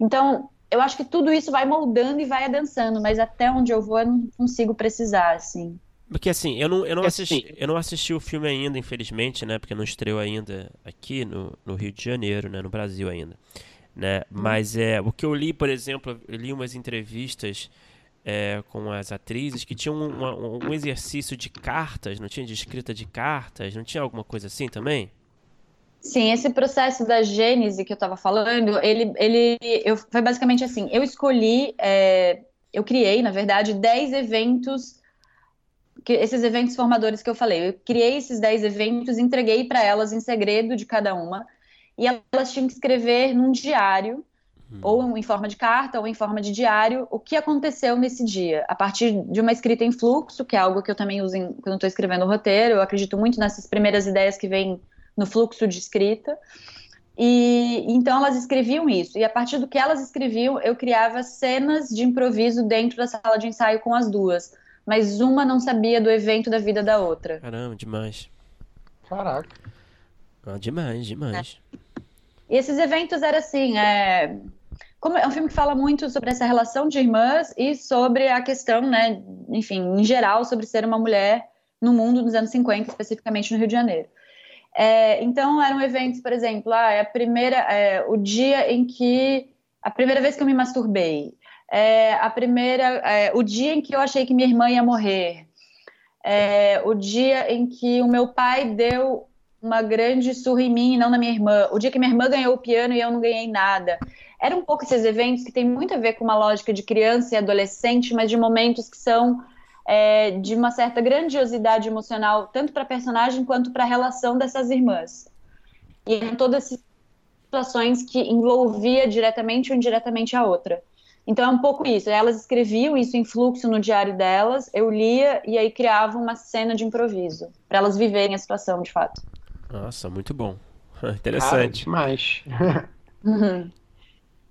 Então, eu acho que tudo isso vai moldando e vai adensando, mas até onde eu vou eu não consigo precisar, assim. Porque assim, eu não, eu não, assisti, assim, eu não assisti o filme ainda, infelizmente, né? Porque não estreou ainda aqui no, no Rio de Janeiro, né? No Brasil ainda. Né? Hum. Mas é, o que eu li, por exemplo, eu li umas entrevistas é, com as atrizes que tinham uma, um exercício de cartas, não tinha de escrita de cartas, não tinha alguma coisa assim também? Sim, esse processo da gênese que eu estava falando, ele, ele eu, foi basicamente assim: eu escolhi, é, eu criei, na verdade, 10 eventos, que, esses eventos formadores que eu falei. Eu criei esses 10 eventos, entreguei para elas em segredo de cada uma, e elas tinham que escrever num diário, hum. ou em forma de carta, ou em forma de diário, o que aconteceu nesse dia, a partir de uma escrita em fluxo, que é algo que eu também uso em, quando estou escrevendo o roteiro. Eu acredito muito nessas primeiras ideias que vêm no fluxo de escrita. E então elas escreviam isso. E a partir do que elas escreviam, eu criava cenas de improviso dentro da sala de ensaio com as duas. Mas uma não sabia do evento da vida da outra. Caramba, demais. Caraca. Ah, demais, demais. É. E esses eventos eram assim, é... Como é um filme que fala muito sobre essa relação de irmãs e sobre a questão, né, enfim, em geral, sobre ser uma mulher no mundo nos anos 50, especificamente no Rio de Janeiro. É, então eram eventos, por exemplo, ah, é a primeira, é, o dia em que a primeira vez que eu me masturbei, é, a primeira, é, o dia em que eu achei que minha irmã ia morrer, é, o dia em que o meu pai deu uma grande surra em mim e não na minha irmã, o dia que minha irmã ganhou o piano e eu não ganhei nada. Era um pouco esses eventos que tem muito a ver com uma lógica de criança e adolescente, mas de momentos que são é, de uma certa grandiosidade emocional, tanto para a personagem quanto para a relação dessas irmãs. E em todas essas situações que envolvia diretamente ou indiretamente a outra. Então é um pouco isso. Elas escreviam isso em fluxo no diário delas, eu lia e aí criava uma cena de improviso para elas viverem a situação de fato. Nossa, muito bom. Interessante. Ah, demais. uhum.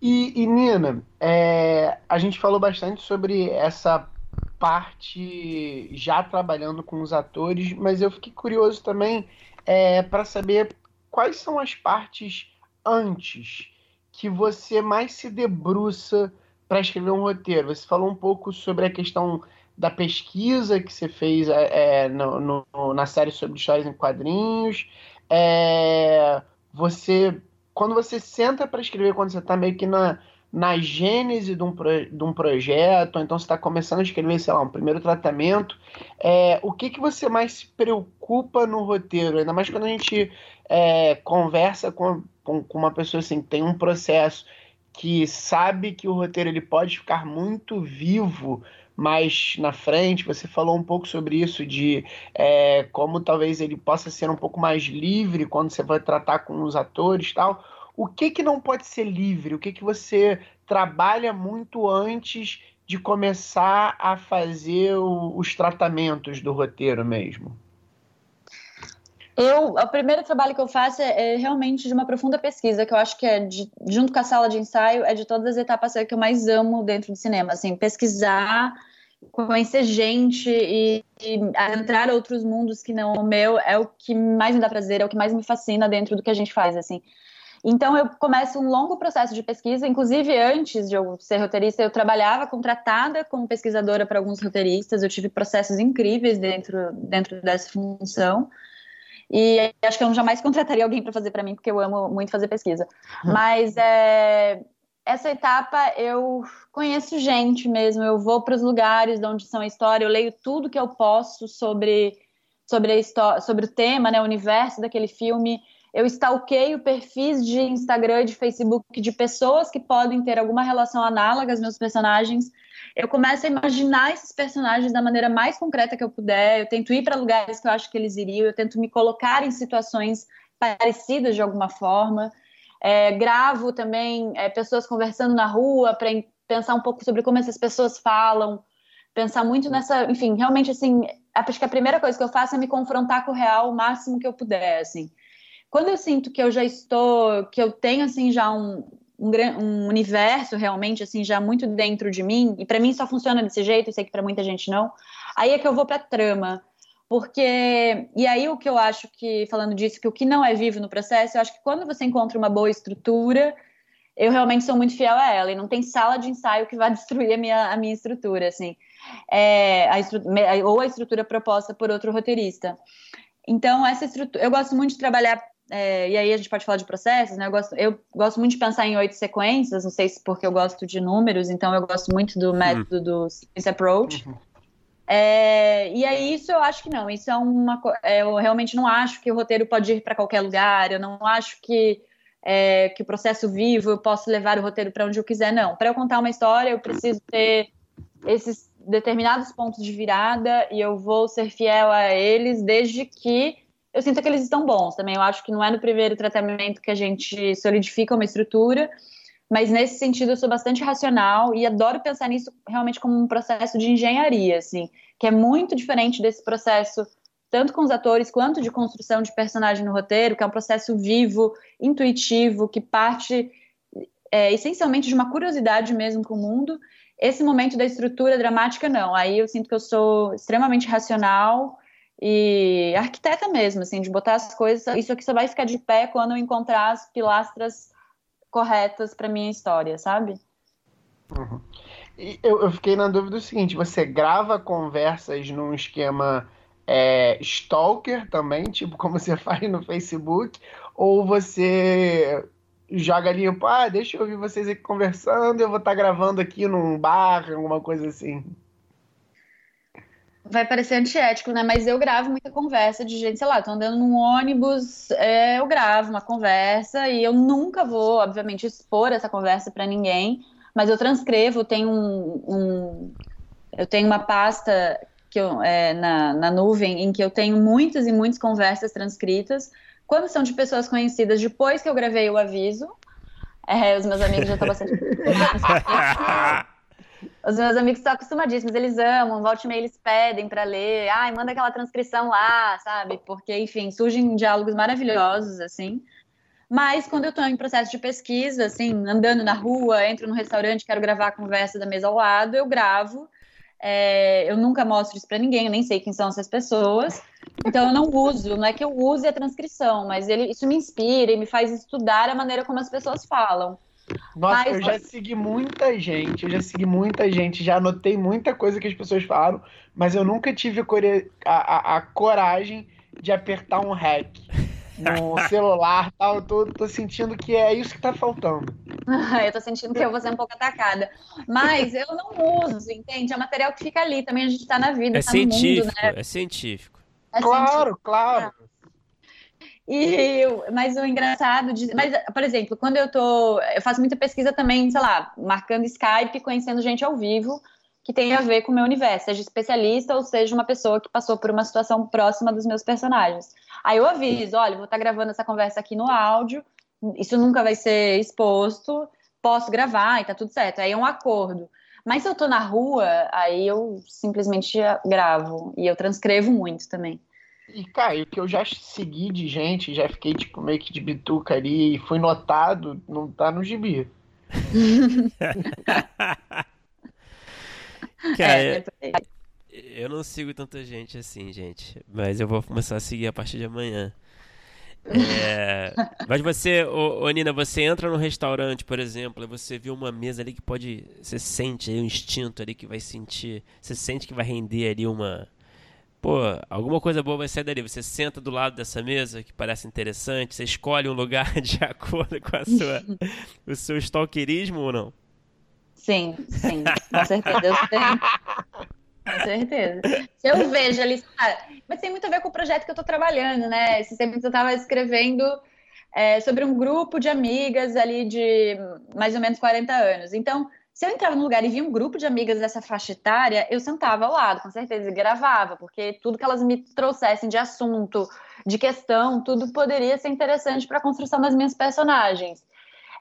e, e, Nina, é, a gente falou bastante sobre essa parte já trabalhando com os atores, mas eu fiquei curioso também é, para saber quais são as partes antes que você mais se debruça para escrever um roteiro. Você falou um pouco sobre a questão da pesquisa que você fez é, é no, no, na série sobre histórias em quadrinhos. É, você, quando você senta para escrever, quando você está meio que na, na gênese de um, pro, de um projeto, ou então você está começando a escrever, sei lá, um primeiro tratamento, é, o que, que você mais se preocupa no roteiro? Ainda mais quando a gente é, conversa com, com, com, uma pessoa assim, que tem um processo que sabe que o roteiro ele pode ficar muito vivo mais na frente. Você falou um pouco sobre isso, de é, como talvez ele possa ser um pouco mais livre quando você vai tratar com os atores tal o que que não pode ser livre? O que que você trabalha muito antes de começar a fazer o, os tratamentos do roteiro mesmo? Eu, o primeiro trabalho que eu faço é, é, realmente de uma profunda pesquisa, que eu acho que é, de, junto com a sala de ensaio, é de todas as etapas que eu mais amo dentro do cinema. Assim, pesquisar, conhecer gente e, e entrar outros mundos que não o meu é o que mais me dá prazer, é o que mais me fascina dentro do que a gente faz, assim. Então eu começo um longo processo de pesquisa, inclusive antes de eu ser roteirista, eu trabalhava contratada como pesquisadora para alguns roteiristas, eu tive processos incríveis dentro, dentro dessa função. E acho que eu jamais contrataria alguém para fazer para mim, porque eu amo muito fazer pesquisa. Hum. Mas é, essa etapa eu conheço gente mesmo, eu vou para os lugares de onde são a história, eu leio tudo que eu posso sobre, sobre, a história, sobre o tema, né, o universo daquele filme eu stalkeio perfis de Instagram e de Facebook de pessoas que podem ter alguma relação análoga aos meus personagens. Eu começo a imaginar esses personagens da maneira mais concreta que eu puder. Eu tento ir para lugares que eu acho que eles iriam. Eu tento me colocar em situações parecidas de alguma forma. É, gravo também é, pessoas conversando na rua para pensar um pouco sobre como essas pessoas falam. Pensar muito nessa, enfim, realmente assim, acho que a primeira coisa que eu faço é me confrontar com o real o máximo que eu puder, assim. Quando eu sinto que eu já estou, que eu tenho assim já um, um, um universo realmente assim já muito dentro de mim, e para mim só funciona desse jeito, eu sei que para muita gente não. Aí é que eu vou para trama. Porque, e aí o que eu acho que, falando disso, que o que não é vivo no processo, eu acho que quando você encontra uma boa estrutura, eu realmente sou muito fiel a ela, e não tem sala de ensaio que vá destruir a minha, a minha estrutura, assim, é, a estru ou a estrutura proposta por outro roteirista. Então, essa estrutura, eu gosto muito de trabalhar é, e aí a gente pode falar de processos, né? Eu gosto, eu gosto muito de pensar em oito sequências, não sei se porque eu gosto de números, então eu gosto muito do método do Sequence Approach. Uhum. É, e aí isso eu acho que não, isso é uma é, eu realmente não acho que o roteiro pode ir para qualquer lugar, eu não acho que é, que o processo vivo eu posso levar o roteiro para onde eu quiser, não. Para eu contar uma história, eu preciso ter esses determinados pontos de virada e eu vou ser fiel a eles desde que eu sinto que eles estão bons também. Eu acho que não é no primeiro tratamento que a gente solidifica uma estrutura, mas nesse sentido eu sou bastante racional e adoro pensar nisso realmente como um processo de engenharia, assim, que é muito diferente desse processo tanto com os atores quanto de construção de personagem no roteiro, que é um processo vivo, intuitivo, que parte é, essencialmente de uma curiosidade mesmo com o mundo. Esse momento da estrutura dramática, não. Aí eu sinto que eu sou extremamente racional e arquiteta mesmo, assim, de botar as coisas. Isso aqui só vai ficar de pé quando eu encontrar as pilastras corretas para minha história, sabe? Uhum. Eu, eu, fiquei na dúvida do seguinte: você grava conversas num esquema é, stalker também, tipo como você faz no Facebook, ou você joga ali, ah, deixa eu ouvir vocês aqui conversando, eu vou estar tá gravando aqui num bar, alguma coisa assim. Vai parecer antiético, né? Mas eu gravo muita conversa de gente, sei lá, tô andando num ônibus, é, eu gravo uma conversa e eu nunca vou, obviamente, expor essa conversa para ninguém, mas eu transcrevo, tenho um, um, eu tenho uma pasta que eu, é, na, na nuvem em que eu tenho muitas e muitas conversas transcritas. Quando são de pessoas conhecidas, depois que eu gravei o aviso, é, os meus amigos já estão bastante. Os meus amigos estão acostumadíssimos, eles amam, volte e meia eles pedem para ler, ai, manda aquela transcrição lá, sabe? Porque, enfim, surgem diálogos maravilhosos, assim. Mas quando eu estou em processo de pesquisa, assim, andando na rua, entro no restaurante, quero gravar a conversa da mesa ao lado, eu gravo. É, eu nunca mostro isso para ninguém, eu nem sei quem são essas pessoas. Então eu não uso, não é que eu use a transcrição, mas ele, isso me inspira e me faz estudar a maneira como as pessoas falam. Nossa, Mas, eu já segui muita gente, eu já segui muita gente, já anotei muita coisa que as pessoas falam, mas eu nunca tive a, a, a coragem de apertar um hack no celular tal. Eu tô, tô sentindo que é isso que tá faltando. eu tô sentindo que eu vou ser um pouco atacada. Mas eu não uso, entende? É material que fica ali, também a gente tá na vida, é tá científico, mundo, né? É científico. É claro, científico. claro. E, mas o engraçado, de, mas, por exemplo, quando eu tô, eu faço muita pesquisa também, sei lá, marcando Skype, conhecendo gente ao vivo, que tem a ver com o meu universo, seja especialista ou seja uma pessoa que passou por uma situação próxima dos meus personagens. Aí eu aviso, olha, vou estar tá gravando essa conversa aqui no áudio, isso nunca vai ser exposto, posso gravar e tá tudo certo. Aí é um acordo. Mas se eu tô na rua, aí eu simplesmente gravo e eu transcrevo muito também. E, cara, o que eu já segui de gente, já fiquei, tipo, meio que de bituca ali e fui notado, não tá no gibi. cara, é, é eu não sigo tanta gente assim, gente. Mas eu vou começar a seguir a partir de amanhã. É, mas você, ô, ô, Nina, você entra no restaurante, por exemplo, e você vê uma mesa ali que pode. Você sente aí um instinto ali que vai sentir. Você sente que vai render ali uma, pô, alguma coisa boa vai sair dali. Você senta do lado dessa mesa que parece interessante, você escolhe um lugar de acordo com a sua, o seu stalkerismo ou não? Sim, sim, com certeza. Eu tenho. Com certeza. Se eu vejo ali, cara, mas tem muito a ver com o projeto que eu estou trabalhando, né? Esse tempo eu estava escrevendo é, sobre um grupo de amigas ali de mais ou menos 40 anos. Então, se eu entrava num lugar e via um grupo de amigas dessa faixa etária, eu sentava ao lado, com certeza, e gravava, porque tudo que elas me trouxessem de assunto, de questão, tudo poderia ser interessante para a construção das minhas personagens.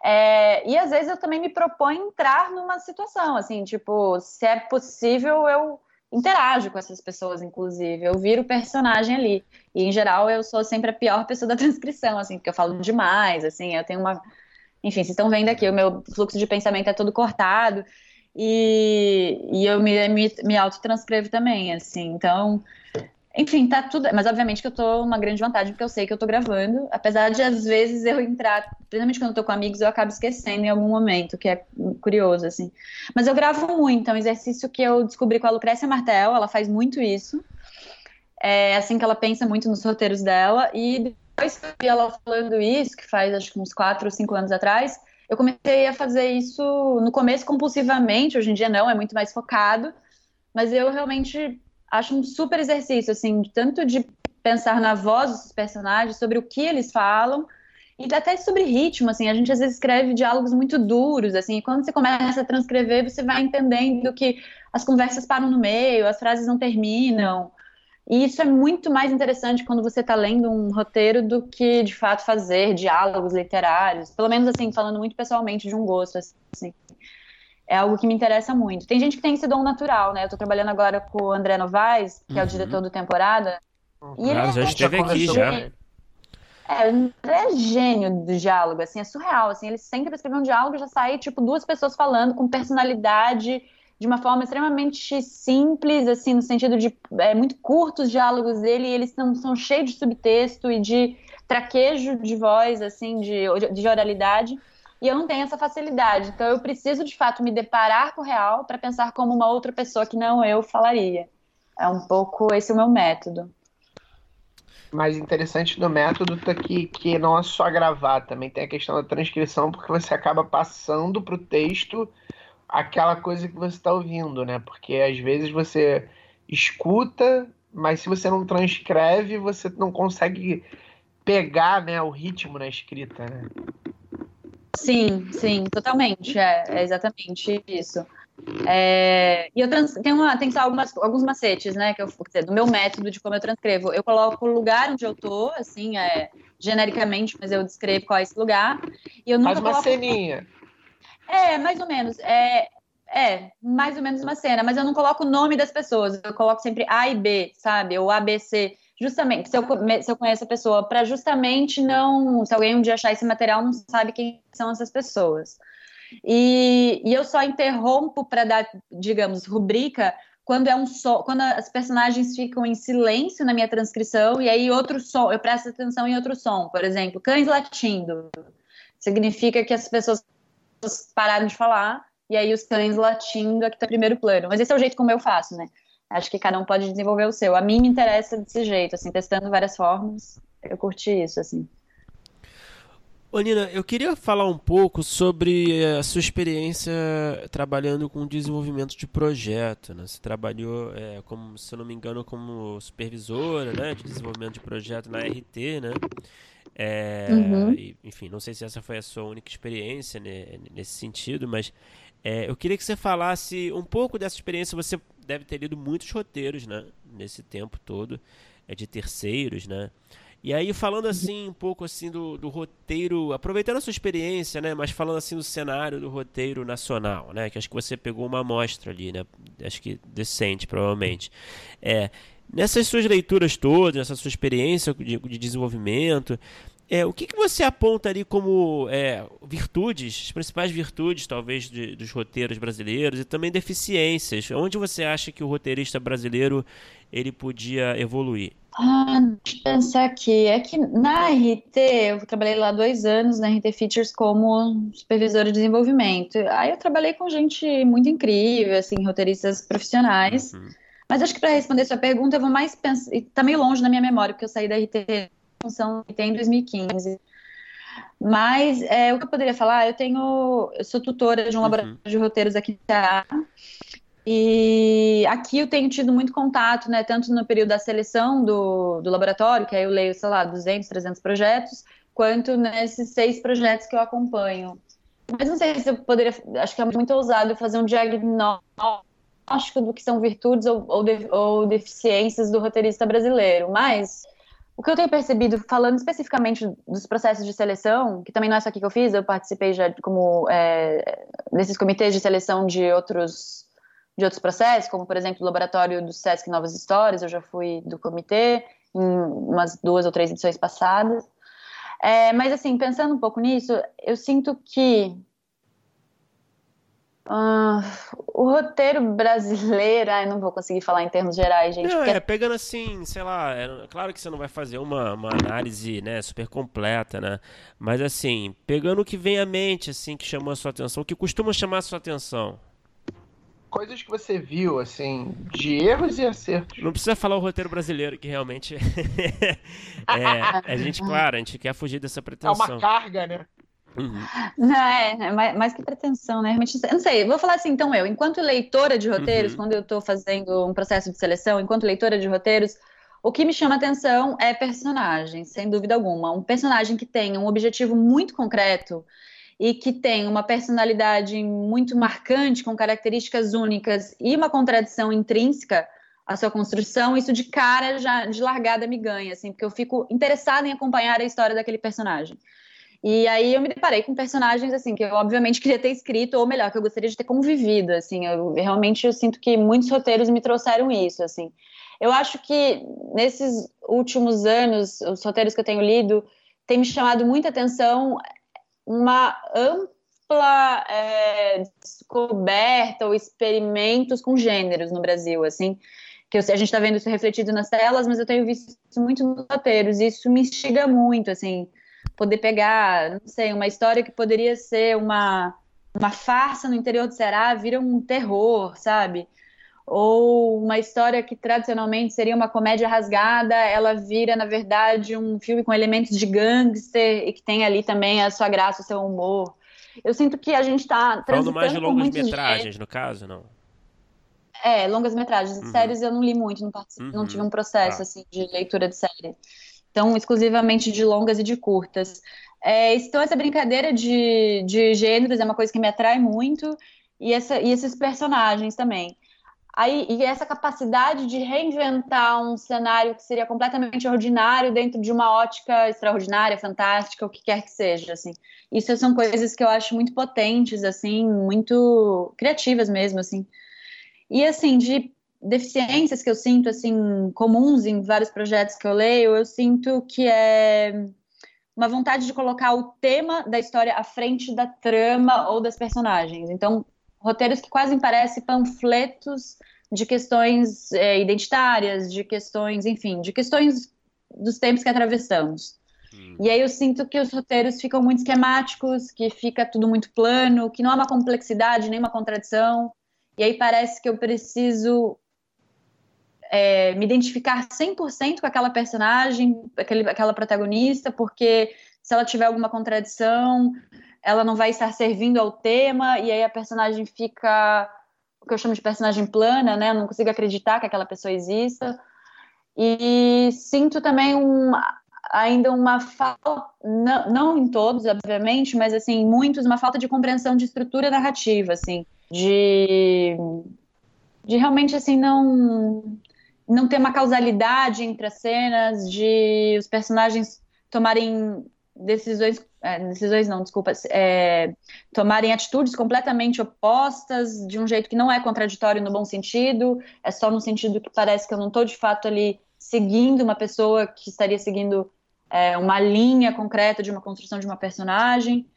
É, e às vezes eu também me proponho entrar numa situação, assim, tipo, se é possível, eu interajo com essas pessoas, inclusive. Eu viro personagem ali. E, em geral, eu sou sempre a pior pessoa da transcrição, assim, porque eu falo demais, assim, eu tenho uma enfim, vocês estão vendo aqui, o meu fluxo de pensamento é todo cortado e, e eu me, me, me autotranscrevo também, assim, então, enfim, tá tudo, mas obviamente que eu tô uma grande vantagem, porque eu sei que eu tô gravando, apesar de às vezes eu entrar, principalmente quando eu tô com amigos, eu acabo esquecendo em algum momento, que é curioso, assim, mas eu gravo muito, é um exercício que eu descobri com a Lucrécia Martel, ela faz muito isso, é assim que ela pensa muito nos roteiros dela, e depois que eu vi ela falando isso, que faz acho que uns 4 ou 5 anos atrás, eu comecei a fazer isso no começo compulsivamente, hoje em dia não, é muito mais focado, mas eu realmente acho um super exercício, assim, tanto de pensar na voz dos personagens, sobre o que eles falam, e até sobre ritmo, assim, a gente às vezes escreve diálogos muito duros, assim, e quando você começa a transcrever, você vai entendendo que as conversas param no meio, as frases não terminam, e isso é muito mais interessante quando você está lendo um roteiro do que, de fato, fazer diálogos literários. Pelo menos, assim, falando muito pessoalmente de um gosto, assim. É algo que me interessa muito. Tem gente que tem esse dom natural, né? Eu estou trabalhando agora com o André Novaes, que uhum. é o uhum. diretor do Temporada. Uhum. E ele ah, já é esteve aqui, já. É, o André é gênio do diálogo, assim, é surreal, assim. Ele sempre escreve um diálogo e já sai, tipo, duas pessoas falando com personalidade de uma forma extremamente simples, assim, no sentido de é, muito curtos diálogos dele, e eles são, são cheios de subtexto e de traquejo de voz, assim, de, de oralidade, e eu não tenho essa facilidade. Então eu preciso, de fato, me deparar com o real para pensar como uma outra pessoa que não eu falaria. É um pouco esse o meu método. Mais interessante do método tá que, que não é só gravar, também tem a questão da transcrição, porque você acaba passando para o texto aquela coisa que você está ouvindo, né? Porque às vezes você escuta, mas se você não transcreve, você não consegue pegar né, o ritmo na escrita, né? Sim, sim, totalmente. É, é exatamente isso. É, e eu trans, tem, uma, tem algumas, alguns macetes, né, que eu, dizer, do meu método de como eu transcrevo. Eu coloco o lugar onde eu tô, assim, é, genericamente, mas eu descrevo qual é esse lugar. E eu nunca Faz uma coloco... ceninha. É, mais ou menos. É, é, mais ou menos uma cena, mas eu não coloco o nome das pessoas, eu coloco sempre A e B, sabe? Ou ABC, justamente, se eu, se eu conheço a pessoa, para justamente não. Se alguém um dia achar esse material, não sabe quem são essas pessoas. E, e eu só interrompo para dar, digamos, rubrica quando é um som, quando as personagens ficam em silêncio na minha transcrição e aí outro som, eu presto atenção em outro som, por exemplo, cães latindo. Significa que as pessoas pararam de falar e aí os cães latindo aqui tá primeiro plano. Mas esse é o jeito como eu faço, né? Acho que cada um pode desenvolver o seu. A mim me interessa desse jeito, assim, testando várias formas. Eu curti isso, assim. Nina, eu queria falar um pouco sobre a sua experiência trabalhando com desenvolvimento de projeto. Né? Você trabalhou, é, como, se eu não me engano, como supervisora né, de desenvolvimento de projeto na RT, né? É, uhum. e, enfim, não sei se essa foi a sua única experiência né, nesse sentido, mas é, eu queria que você falasse um pouco dessa experiência. Você deve ter lido muitos roteiros, né? Nesse tempo todo, é de terceiros, né? E aí, falando assim, um pouco assim do, do roteiro, aproveitando a sua experiência, né? Mas falando assim do cenário do roteiro nacional, né? Que acho que você pegou uma amostra ali, né? Acho que decente, provavelmente. É, nessas suas leituras todas, nessa sua experiência de, de desenvolvimento, é, o que, que você aponta ali como é, virtudes, as principais virtudes, talvez, de, dos roteiros brasileiros e também deficiências? Onde você acha que o roteirista brasileiro ele podia evoluir? Ah, deixa eu pensar aqui. É que na RT, eu trabalhei lá dois anos na RT Features como supervisora de desenvolvimento. Aí eu trabalhei com gente muito incrível, assim, roteiristas profissionais. Uhum. Mas acho que para responder sua pergunta, eu vou mais pensar. Está meio longe na minha memória, porque eu saí da RT função tem em 2015. Mas é, o que eu poderia falar, eu tenho, eu sou tutora de um uhum. laboratório de roteiros aqui no Ceará, e aqui eu tenho tido muito contato, né, tanto no período da seleção do, do laboratório, que aí eu leio, sei lá, 200, 300 projetos, quanto nesses seis projetos que eu acompanho. Mas não sei se eu poderia, acho que é muito ousado fazer um diagnóstico do que são virtudes ou, ou, de, ou deficiências do roteirista brasileiro, mas o que eu tenho percebido, falando especificamente dos processos de seleção, que também não é só aqui que eu fiz, eu participei já como é, comitês de seleção de outros de outros processos, como por exemplo o laboratório do Sesc Novas Histórias, eu já fui do comitê em umas duas ou três edições passadas. É, mas assim, pensando um pouco nisso, eu sinto que Uh, o roteiro brasileiro, ai, não vou conseguir falar em termos gerais, gente. Não, porque... é pegando assim, sei lá, é, claro que você não vai fazer uma, uma análise, né, super completa, né? Mas assim, pegando o que vem à mente, assim, que chamou a sua atenção, o que costuma chamar a sua atenção. Coisas que você viu, assim, de erros e acertos. Não precisa falar o roteiro brasileiro, que realmente é, a gente, claro, a gente quer fugir dessa pretensão. É uma carga, né? Uhum. Não, é, é mais, mais, que pretensão, né? Realmente, não sei, vou falar assim, então eu, enquanto leitora de roteiros, uhum. quando eu estou fazendo um processo de seleção, enquanto leitora de roteiros, o que me chama atenção é personagem, sem dúvida alguma. Um personagem que tem um objetivo muito concreto e que tem uma personalidade muito marcante, com características únicas e uma contradição intrínseca à sua construção, isso de cara já de largada me ganha, assim, porque eu fico interessada em acompanhar a história daquele personagem. E aí eu me deparei com personagens assim que eu obviamente queria ter escrito ou melhor que eu gostaria de ter convivido, assim. Eu realmente eu sinto que muitos roteiros me trouxeram isso, assim. Eu acho que nesses últimos anos, os roteiros que eu tenho lido, tem me chamado muita atenção uma ampla é, descoberta ou experimentos com gêneros no Brasil, assim, que eu, a gente está vendo isso refletido nas telas, mas eu tenho visto isso muito nos roteiros, e isso me instiga muito, assim, poder pegar, não sei, uma história que poderia ser uma, uma farsa no interior do Ceará, vira um terror, sabe? Ou uma história que tradicionalmente seria uma comédia rasgada, ela vira, na verdade, um filme com elementos de gangster e que tem ali também a sua graça, o seu humor. Eu sinto que a gente está Falando mais de longas metragens, no caso, não? É, longas metragens. Uhum. Séries eu não li muito, não, uhum. não tive um processo tá. assim de leitura de série. Então, exclusivamente de longas e de curtas. É, então, essa brincadeira de, de gêneros é uma coisa que me atrai muito, e, essa, e esses personagens também. Aí, e essa capacidade de reinventar um cenário que seria completamente ordinário dentro de uma ótica extraordinária, fantástica, o que quer que seja, assim. Isso são coisas que eu acho muito potentes, assim, muito criativas mesmo, assim. E, assim, de deficiências que eu sinto, assim, comuns em vários projetos que eu leio, eu sinto que é uma vontade de colocar o tema da história à frente da trama ou das personagens. Então, roteiros que quase parecem panfletos de questões é, identitárias, de questões, enfim, de questões dos tempos que atravessamos. Hum. E aí eu sinto que os roteiros ficam muito esquemáticos, que fica tudo muito plano, que não há uma complexidade, nem uma contradição. E aí parece que eu preciso é, me identificar 100% com aquela personagem, aquele, aquela protagonista, porque se ela tiver alguma contradição, ela não vai estar servindo ao tema, e aí a personagem fica o que eu chamo de personagem plana, né? Eu não consigo acreditar que aquela pessoa exista. E sinto também um, ainda uma falta, não, não em todos, obviamente, mas assim, em muitos, uma falta de compreensão de estrutura narrativa, assim, de, de realmente assim não não ter uma causalidade entre as cenas, de os personagens tomarem decisões, é, decisões não, desculpa, é, tomarem atitudes completamente opostas, de um jeito que não é contraditório no bom sentido, é só no sentido que parece que eu não estou de fato ali seguindo uma pessoa que estaria seguindo é, uma linha concreta de uma construção de uma personagem,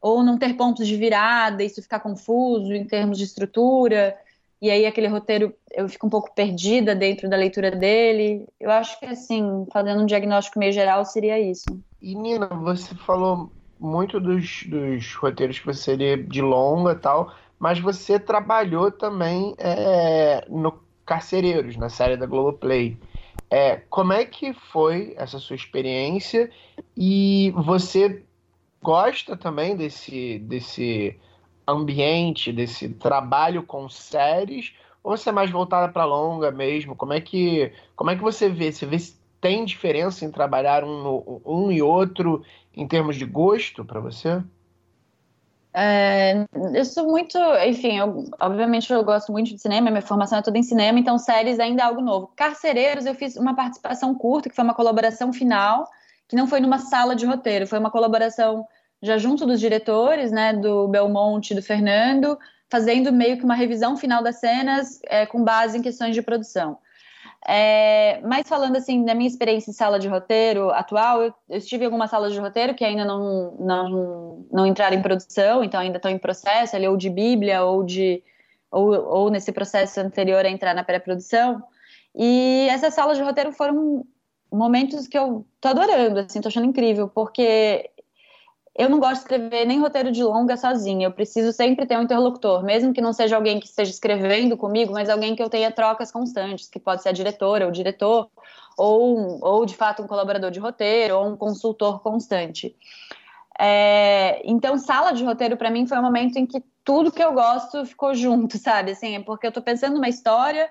ou não ter pontos de virada, isso ficar confuso em termos de estrutura, e aí aquele roteiro eu fico um pouco perdida dentro da leitura dele. Eu acho que assim, fazendo um diagnóstico meio geral, seria isso. E Nina, você falou muito dos, dos roteiros que você lê de longa e tal, mas você trabalhou também é, no Carcereiros, na série da Globoplay. É, como é que foi essa sua experiência? E você gosta também desse, desse ambiente, desse trabalho com séries? Ou você é mais voltada para longa mesmo? Como é que como é que você vê? Você vê tem diferença em trabalhar um, um e outro em termos de gosto para você? É, eu sou muito, enfim, eu, obviamente eu gosto muito de cinema, minha formação é toda em cinema, então séries ainda é algo novo. Carcereiros, eu fiz uma participação curta, que foi uma colaboração final, que não foi numa sala de roteiro, foi uma colaboração já junto dos diretores, né, do Belmonte e do Fernando, fazendo meio que uma revisão final das cenas é, com base em questões de produção. É, mas falando assim da minha experiência em sala de roteiro atual, eu, eu, estive em algumas salas de roteiro que ainda não, não, não entraram em produção, então ainda estão em processo, ali, ou de bíblia, ou de ou, ou nesse processo anterior a entrar na pré-produção. E essas salas de roteiro foram momentos que eu tô adorando, assim, tô achando incrível, porque eu não gosto de escrever nem roteiro de longa sozinha. Eu preciso sempre ter um interlocutor, mesmo que não seja alguém que esteja escrevendo comigo, mas alguém que eu tenha trocas constantes, que pode ser a diretora ou o diretor, ou, ou de fato um colaborador de roteiro, ou um consultor constante. É, então, sala de roteiro para mim foi um momento em que tudo que eu gosto ficou junto, sabe? Assim, é porque eu estou pensando numa história,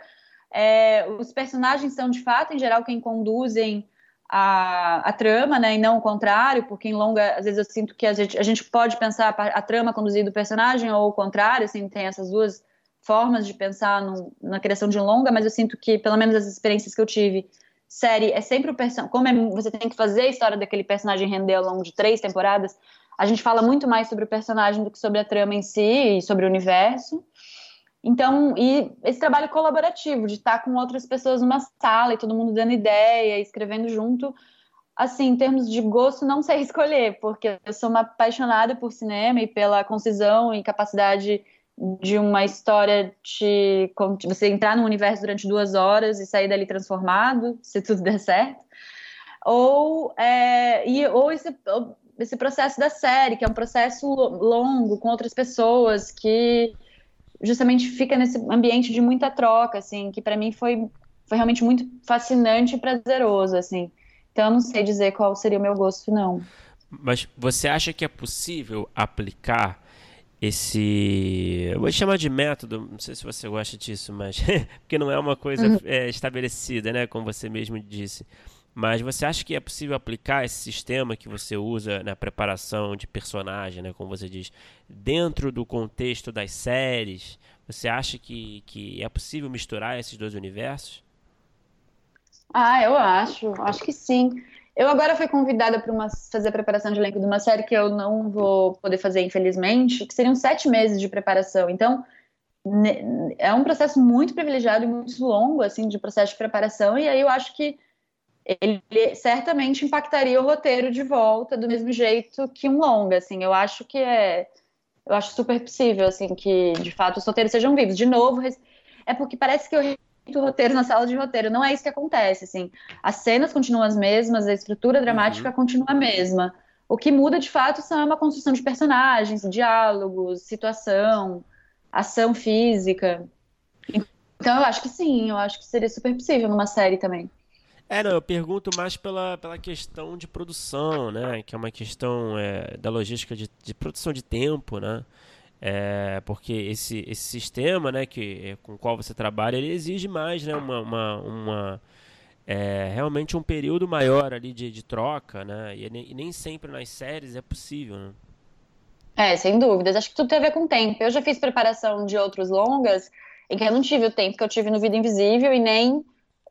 é, os personagens são de fato, em geral, quem conduzem a, a trama, né, e não o contrário, porque em longa, às vezes eu sinto que a gente, a gente pode pensar a, a trama conduzida do personagem ou o contrário, assim, tem essas duas formas de pensar no, na criação de um longa, mas eu sinto que, pelo menos as experiências que eu tive, série é sempre o personagem, como é, você tem que fazer a história daquele personagem render ao longo de três temporadas, a gente fala muito mais sobre o personagem do que sobre a trama em si e sobre o universo. Então, e esse trabalho colaborativo, de estar com outras pessoas numa sala e todo mundo dando ideia, escrevendo junto, assim, em termos de gosto, não sei escolher, porque eu sou uma apaixonada por cinema e pela concisão e capacidade de uma história de você entrar no universo durante duas horas e sair dali transformado, se tudo der certo. Ou, é, e, ou esse, esse processo da série, que é um processo longo com outras pessoas, que justamente fica nesse ambiente de muita troca, assim, que para mim foi, foi realmente muito fascinante e prazeroso, assim. Então eu não sei dizer qual seria o meu gosto, não. Mas você acha que é possível aplicar esse. Eu vou chamar de método, não sei se você gosta disso, mas. porque não é uma coisa uhum. é, estabelecida, né? Como você mesmo disse. Mas você acha que é possível aplicar esse sistema que você usa na preparação de personagem, né, como você diz, dentro do contexto das séries? Você acha que, que é possível misturar esses dois universos? Ah, eu acho, acho que sim. Eu agora fui convidada para fazer a preparação de elenco de uma série que eu não vou poder fazer, infelizmente, que seriam sete meses de preparação. Então, é um processo muito privilegiado e muito longo, assim, de processo de preparação, e aí eu acho que ele certamente impactaria o roteiro de volta do mesmo jeito que um longa, assim, eu acho que é eu acho super possível, assim, que de fato os roteiros sejam vivos. De novo, é porque parece que eu repito o roteiro na sala de roteiro, não é isso que acontece, assim, as cenas continuam as mesmas, a estrutura dramática uhum. continua a mesma. O que muda de fato são uma construção de personagens, diálogos, situação, ação física. Então eu acho que sim, eu acho que seria super possível numa série também. É, não, eu pergunto mais pela, pela questão de produção, né? Que é uma questão é, da logística de, de produção de tempo, né? É, porque esse, esse sistema, né, que, é, com o qual você trabalha, ele exige mais, né? Uma, uma, uma é, realmente um período maior ali de, de troca, né? E, e, nem sempre nas séries é possível, né? É, sem dúvidas. Acho que tudo tem a ver com tempo. Eu já fiz preparação de outros longas em que eu não tive o tempo que eu tive no Vida Invisível e nem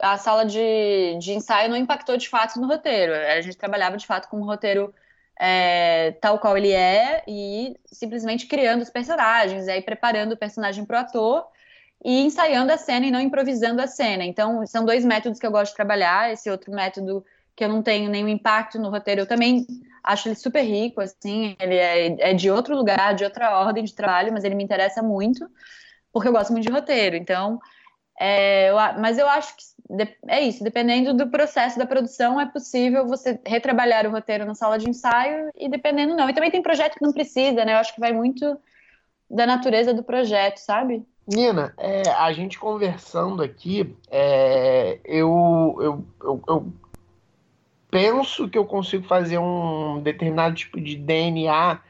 a sala de, de ensaio não impactou de fato no roteiro. A gente trabalhava de fato com um roteiro é, tal qual ele é e simplesmente criando os personagens, aí preparando o personagem para o ator e ensaiando a cena e não improvisando a cena. Então, são dois métodos que eu gosto de trabalhar. Esse outro método que eu não tenho nenhum impacto no roteiro, eu também acho ele super rico, assim, ele é, é de outro lugar, de outra ordem de trabalho, mas ele me interessa muito, porque eu gosto muito de roteiro. Então, é, eu, mas eu acho que é isso, dependendo do processo da produção, é possível você retrabalhar o roteiro na sala de ensaio e dependendo não. E também tem projeto que não precisa, né? Eu acho que vai muito da natureza do projeto, sabe? Nina, é, a gente conversando aqui, é, eu, eu, eu, eu, penso que eu consigo fazer um determinado tipo de DNA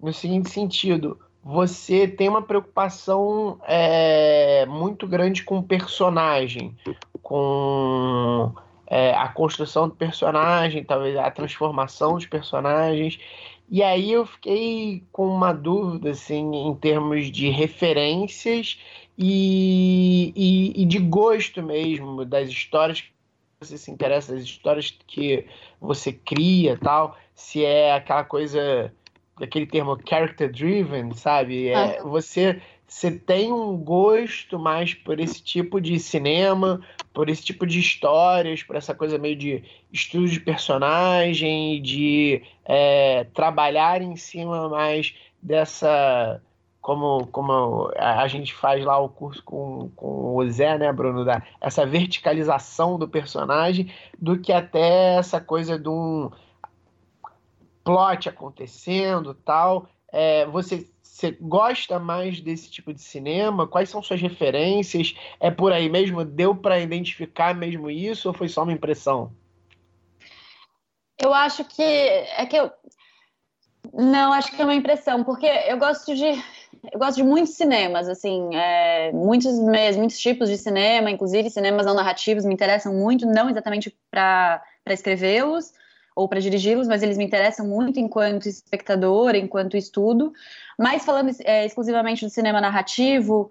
no seguinte sentido você tem uma preocupação é, muito grande com o personagem, com é, a construção do personagem, talvez a transformação dos personagens. E aí eu fiquei com uma dúvida assim, em termos de referências e, e, e de gosto mesmo das histórias que você se interessa, das histórias que você cria tal, se é aquela coisa aquele termo character driven, sabe? É, ah. Você você tem um gosto mais por esse tipo de cinema, por esse tipo de histórias, por essa coisa meio de estudo de personagem, de é, trabalhar em cima mais dessa. Como, como a gente faz lá o curso com, com o Zé, né, Bruno? Da, essa verticalização do personagem, do que até essa coisa de um plot acontecendo tal. É, você, você gosta mais desse tipo de cinema? Quais são suas referências? É por aí mesmo? Deu para identificar mesmo isso ou foi só uma impressão? Eu acho que é que eu não acho que é uma impressão porque eu gosto de eu gosto de muitos cinemas assim é, muitos mesmo muitos tipos de cinema inclusive cinemas não narrativos me interessam muito não exatamente para escrevê-los ou para dirigi-los, mas eles me interessam muito enquanto espectador, enquanto estudo. Mas falando é, exclusivamente do cinema narrativo,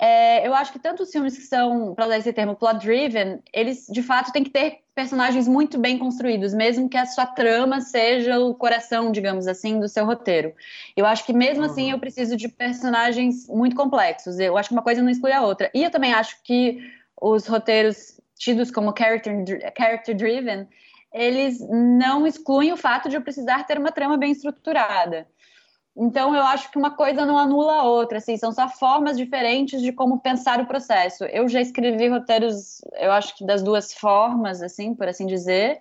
é, eu acho que tanto os filmes que são, para usar esse termo, plot-driven, eles de fato têm que ter personagens muito bem construídos, mesmo que a sua trama seja o coração, digamos assim, do seu roteiro. Eu acho que mesmo assim uhum. eu preciso de personagens muito complexos. Eu acho que uma coisa não exclui a outra. E eu também acho que os roteiros tidos como character, character driven, eles não excluem o fato de eu precisar ter uma trama bem estruturada. Então, eu acho que uma coisa não anula a outra, assim, são só formas diferentes de como pensar o processo. Eu já escrevi roteiros, eu acho que das duas formas, assim, por assim dizer.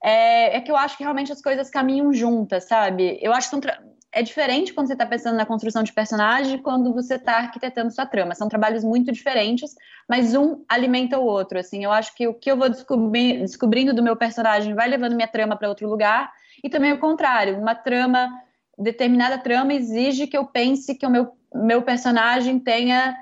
É, é que eu acho que realmente as coisas caminham juntas, sabe? Eu acho que é diferente quando você está pensando na construção de personagem quando você está arquitetando sua trama. São trabalhos muito diferentes, mas um alimenta o outro. Assim, eu acho que o que eu vou descobrir, descobrindo do meu personagem vai levando minha trama para outro lugar, e também o contrário. Uma trama, determinada trama exige que eu pense que o meu, meu personagem tenha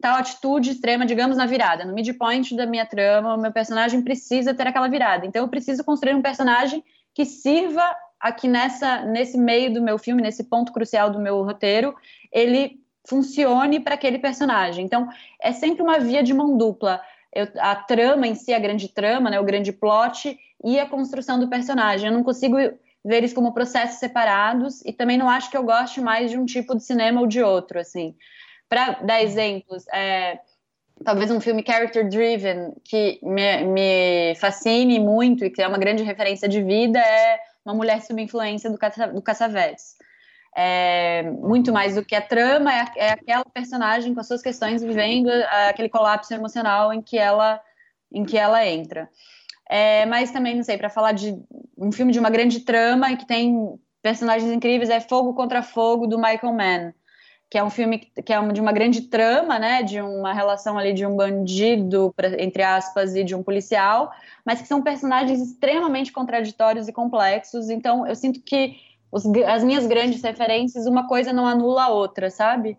tal atitude extrema, digamos, na virada. No midpoint da minha trama, o meu personagem precisa ter aquela virada. Então, eu preciso construir um personagem que sirva aqui nessa nesse meio do meu filme, nesse ponto crucial do meu roteiro, ele funcione para aquele personagem. Então, é sempre uma via de mão dupla. Eu, a trama em si, a grande trama, né, o grande plot e a construção do personagem. Eu não consigo ver eles como processos separados e também não acho que eu goste mais de um tipo de cinema ou de outro, assim. Para dar exemplos, é, talvez um filme character driven que me, me fascine muito e que é uma grande referência de vida é uma mulher sob influência do, do Cassavetes. É, muito mais do que a trama, é, é, aquela personagem com as suas questões vivendo aquele colapso emocional em que ela, em que ela entra. É, mas também, não sei, para falar de um filme de uma grande trama e que tem personagens incríveis, é Fogo contra Fogo, do Michael Mann que é um filme que é de uma grande trama, né, de uma relação ali de um bandido, entre aspas, e de um policial, mas que são personagens extremamente contraditórios e complexos. Então, eu sinto que os, as minhas grandes referências, uma coisa não anula a outra, sabe?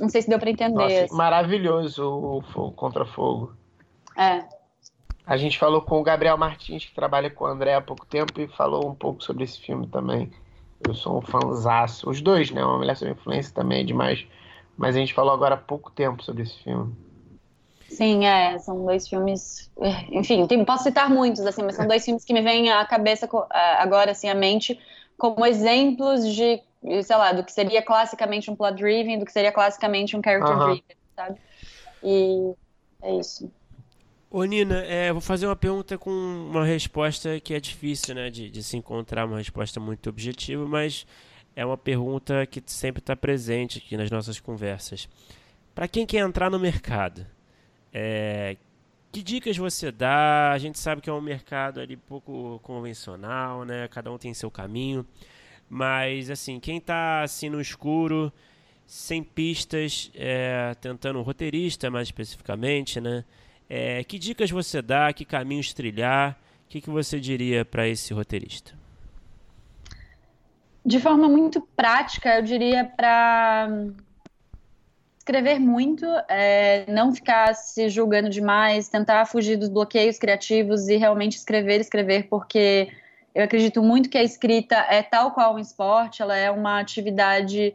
Não sei se deu para entender. Nossa, assim. maravilhoso o Fogo contra Fogo. É. A gente falou com o Gabriel Martins, que trabalha com o André há pouco tempo, e falou um pouco sobre esse filme também. Eu sou um fãzaço. Os dois, né? Uma Mulher Sob Influência também é demais. Mas a gente falou agora há pouco tempo sobre esse filme. Sim, é. São dois filmes. Enfim, tem, posso citar muitos, assim, mas são dois filmes que me vêm à cabeça agora, assim, à mente, como exemplos de, sei lá, do que seria classicamente um plot driven, do que seria classicamente um character driven, sabe? E é isso. Ô Nina, é, vou fazer uma pergunta com uma resposta que é difícil, né, de, de se encontrar uma resposta muito objetiva, mas é uma pergunta que sempre está presente aqui nas nossas conversas. Para quem quer entrar no mercado, é, que dicas você dá? A gente sabe que é um mercado ali pouco convencional, né? Cada um tem seu caminho, mas assim, quem está assim no escuro, sem pistas, é, tentando um roteirista mais especificamente, né? É, que dicas você dá? Que caminhos trilhar? O que, que você diria para esse roteirista? De forma muito prática, eu diria para escrever muito, é, não ficar se julgando demais, tentar fugir dos bloqueios criativos e realmente escrever, escrever, porque eu acredito muito que a escrita é tal qual um esporte, ela é uma atividade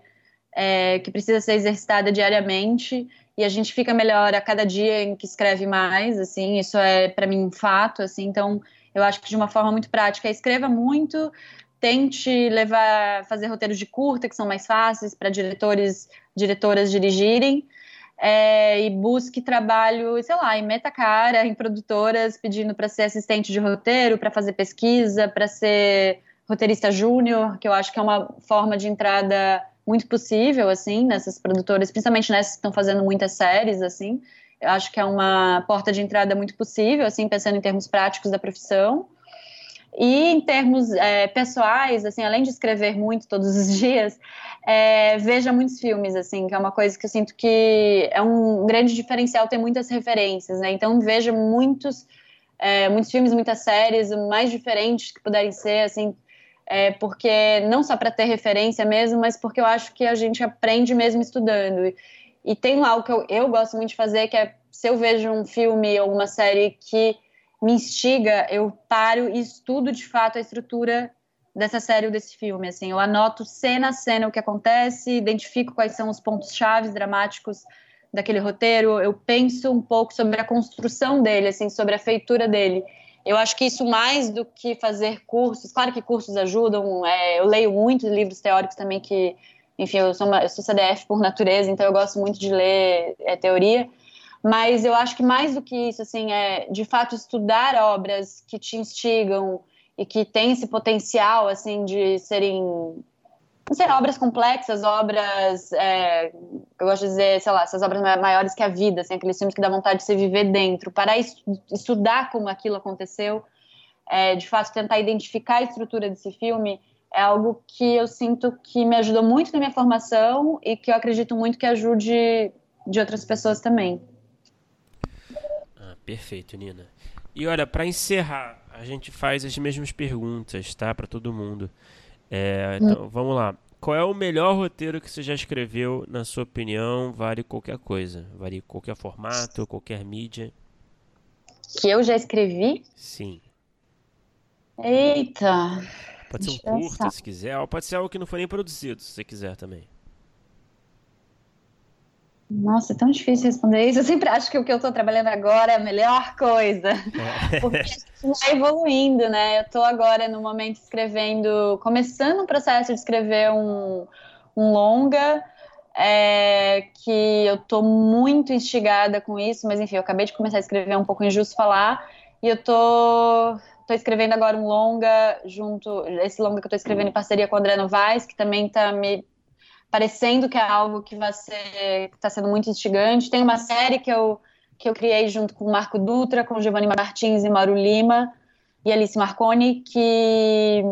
é, que precisa ser exercitada diariamente e a gente fica melhor a cada dia em que escreve mais, assim, isso é para mim um fato, assim, então eu acho que de uma forma muito prática, escreva muito, tente levar, fazer roteiros de curta, que são mais fáceis para diretores, diretoras dirigirem, é, e busque trabalho, sei lá, em meta cara, em produtoras, pedindo para ser assistente de roteiro, para fazer pesquisa, para ser roteirista júnior, que eu acho que é uma forma de entrada muito possível, assim, nessas produtoras, principalmente nessas que estão fazendo muitas séries, assim. Eu acho que é uma porta de entrada muito possível, assim, pensando em termos práticos da profissão. E em termos é, pessoais, assim, além de escrever muito todos os dias, é, veja muitos filmes, assim, que é uma coisa que eu sinto que é um grande diferencial ter muitas referências, né? Então veja muitos, é, muitos filmes, muitas séries, mais diferentes que puderem ser, assim, é, porque não só para ter referência mesmo, mas porque eu acho que a gente aprende mesmo estudando. E, e tem algo que eu, eu gosto muito de fazer, que é se eu vejo um filme ou uma série que me instiga, eu paro e estudo de fato a estrutura dessa série ou desse filme. Assim, eu anoto cena a cena o que acontece, identifico quais são os pontos chaves dramáticos daquele roteiro, eu penso um pouco sobre a construção dele, assim, sobre a feitura dele. Eu acho que isso mais do que fazer cursos, claro que cursos ajudam, é, eu leio muitos livros teóricos também que, enfim, eu sou, uma, eu sou CDF por natureza, então eu gosto muito de ler é, teoria, Mas eu acho que mais do que isso, assim, é de fato estudar obras que te instigam e que têm esse potencial, assim, de serem não sei, obras complexas, obras, é, eu gosto de dizer, sei lá, essas obras maiores que a vida, assim, aqueles filmes que dá vontade de você viver dentro, para estudar como aquilo aconteceu, é, de fato tentar identificar a estrutura desse filme, é algo que eu sinto que me ajudou muito na minha formação e que eu acredito muito que ajude de outras pessoas também. Ah, perfeito, Nina. E olha, para encerrar, a gente faz as mesmas perguntas, tá, para todo mundo. É, então, hum. vamos lá. Qual é o melhor roteiro que você já escreveu, na sua opinião? Vale qualquer coisa. Vale qualquer formato, qualquer mídia. Que eu já escrevi? Sim. Eita. Pode ser um curta, se quiser. Ou pode ser algo que não foi nem produzido, se você quiser também. Nossa, é tão difícil responder isso. Eu sempre acho que o que eu estou trabalhando agora é a melhor coisa. É. Porque a gente vai evoluindo, né? Eu estou agora, no momento, escrevendo, começando o um processo de escrever um, um longa, é, que eu estou muito instigada com isso, mas enfim, eu acabei de começar a escrever um pouco injusto falar, e eu tô, tô escrevendo agora um longa junto, esse longa que eu tô escrevendo em parceria com o André Novaes, que também tá me parecendo que é algo que vai ser está sendo muito instigante. Tem uma série que eu que eu criei junto com o Marco Dutra, com Giovanni Martins e Mauro Lima e Alice Marconi, que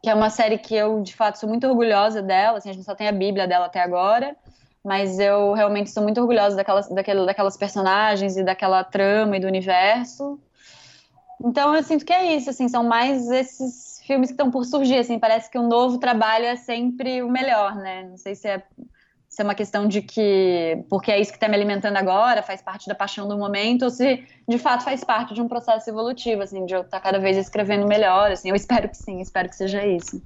que é uma série que eu de fato sou muito orgulhosa dela. Assim, a gente só tem a Bíblia dela até agora, mas eu realmente sou muito orgulhosa daquelas, daquelas, daquelas personagens e daquela trama e do universo. Então eu sinto que é isso, assim, são mais esses filmes que estão por surgir, assim, parece que um novo trabalho é sempre o melhor, né? Não sei se é, se é uma questão de que, porque é isso que está me alimentando agora, faz parte da paixão do momento, ou se de fato faz parte de um processo evolutivo, assim, de eu estar tá cada vez escrevendo melhor, assim, eu espero que sim, espero que seja isso.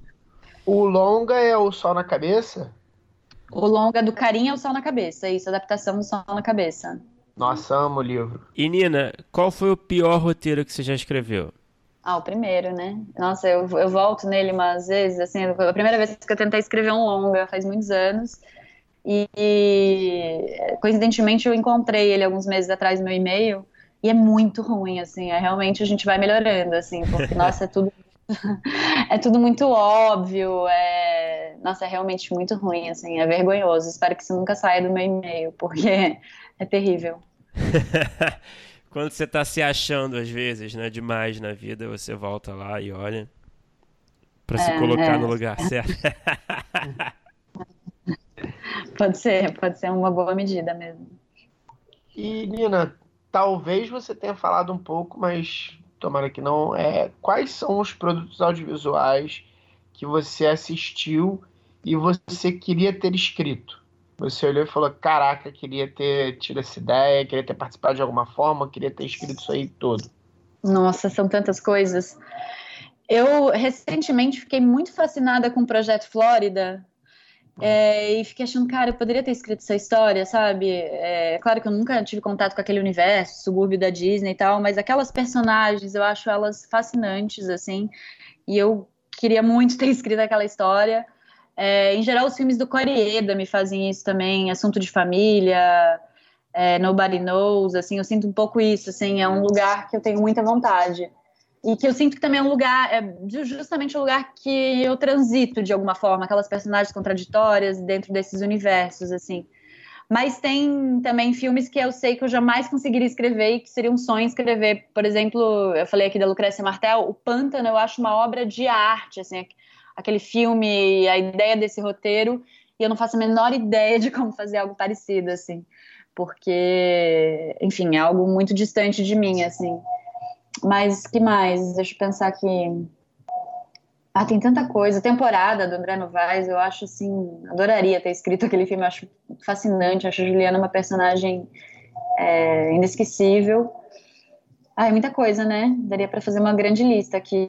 O longa é o Sol na Cabeça? O longa do Carinha é o Sol na Cabeça, isso, adaptação do Sol na Cabeça. Nossa, amo o livro. E Nina, qual foi o pior roteiro que você já escreveu? Ah, o primeiro, né? Nossa, eu, eu volto nele umas vezes, assim, a primeira vez que eu tentei escrever um longa, faz muitos anos, e, coincidentemente eu encontrei ele alguns meses atrás no meu e-mail, e é muito ruim, assim, é realmente a gente vai melhorando, assim, porque, nossa, é tudo, é tudo muito óbvio, é, nossa, é realmente muito ruim, assim, é vergonhoso, espero que isso nunca saia do meu e-mail, porque é terrível. Quando você tá se achando, às vezes, né, demais na vida, você volta lá e olha para é, se colocar é. no lugar certo. pode ser, pode ser uma boa medida mesmo. E, Nina, talvez você tenha falado um pouco, mas tomara que não. É, quais são os produtos audiovisuais que você assistiu e você queria ter escrito? Você olhou e falou: Caraca, queria ter tido essa ideia, queria ter participado de alguma forma, queria ter escrito isso aí todo. Nossa, são tantas coisas. Eu recentemente fiquei muito fascinada com o Projeto Flórida. É, e fiquei achando, cara, eu poderia ter escrito essa história, sabe? É claro que eu nunca tive contato com aquele universo, subúrbio da Disney e tal, mas aquelas personagens, eu acho elas fascinantes, assim. E eu queria muito ter escrito aquela história. É, em geral, os filmes do Corieda me fazem isso também, Assunto de Família, é, Nobody Knows, assim, eu sinto um pouco isso, assim, é um lugar que eu tenho muita vontade. E que eu sinto que também é um lugar, é justamente o um lugar que eu transito de alguma forma, aquelas personagens contraditórias dentro desses universos, assim. Mas tem também filmes que eu sei que eu jamais conseguiria escrever e que seria um sonho escrever. Por exemplo, eu falei aqui da Lucrécia Martel, O Pântano eu acho uma obra de arte, assim, aquele filme, a ideia desse roteiro, e eu não faço a menor ideia de como fazer algo parecido, assim, porque, enfim, é algo muito distante de mim, assim. Mas que mais? Deixa eu pensar aqui. Ah, tem tanta coisa. Temporada do André Novaes, eu acho assim, adoraria ter escrito aquele filme, eu acho fascinante, eu acho a Juliana uma personagem é, inesquecível. Ah, é muita coisa, né? Daria para fazer uma grande lista aqui.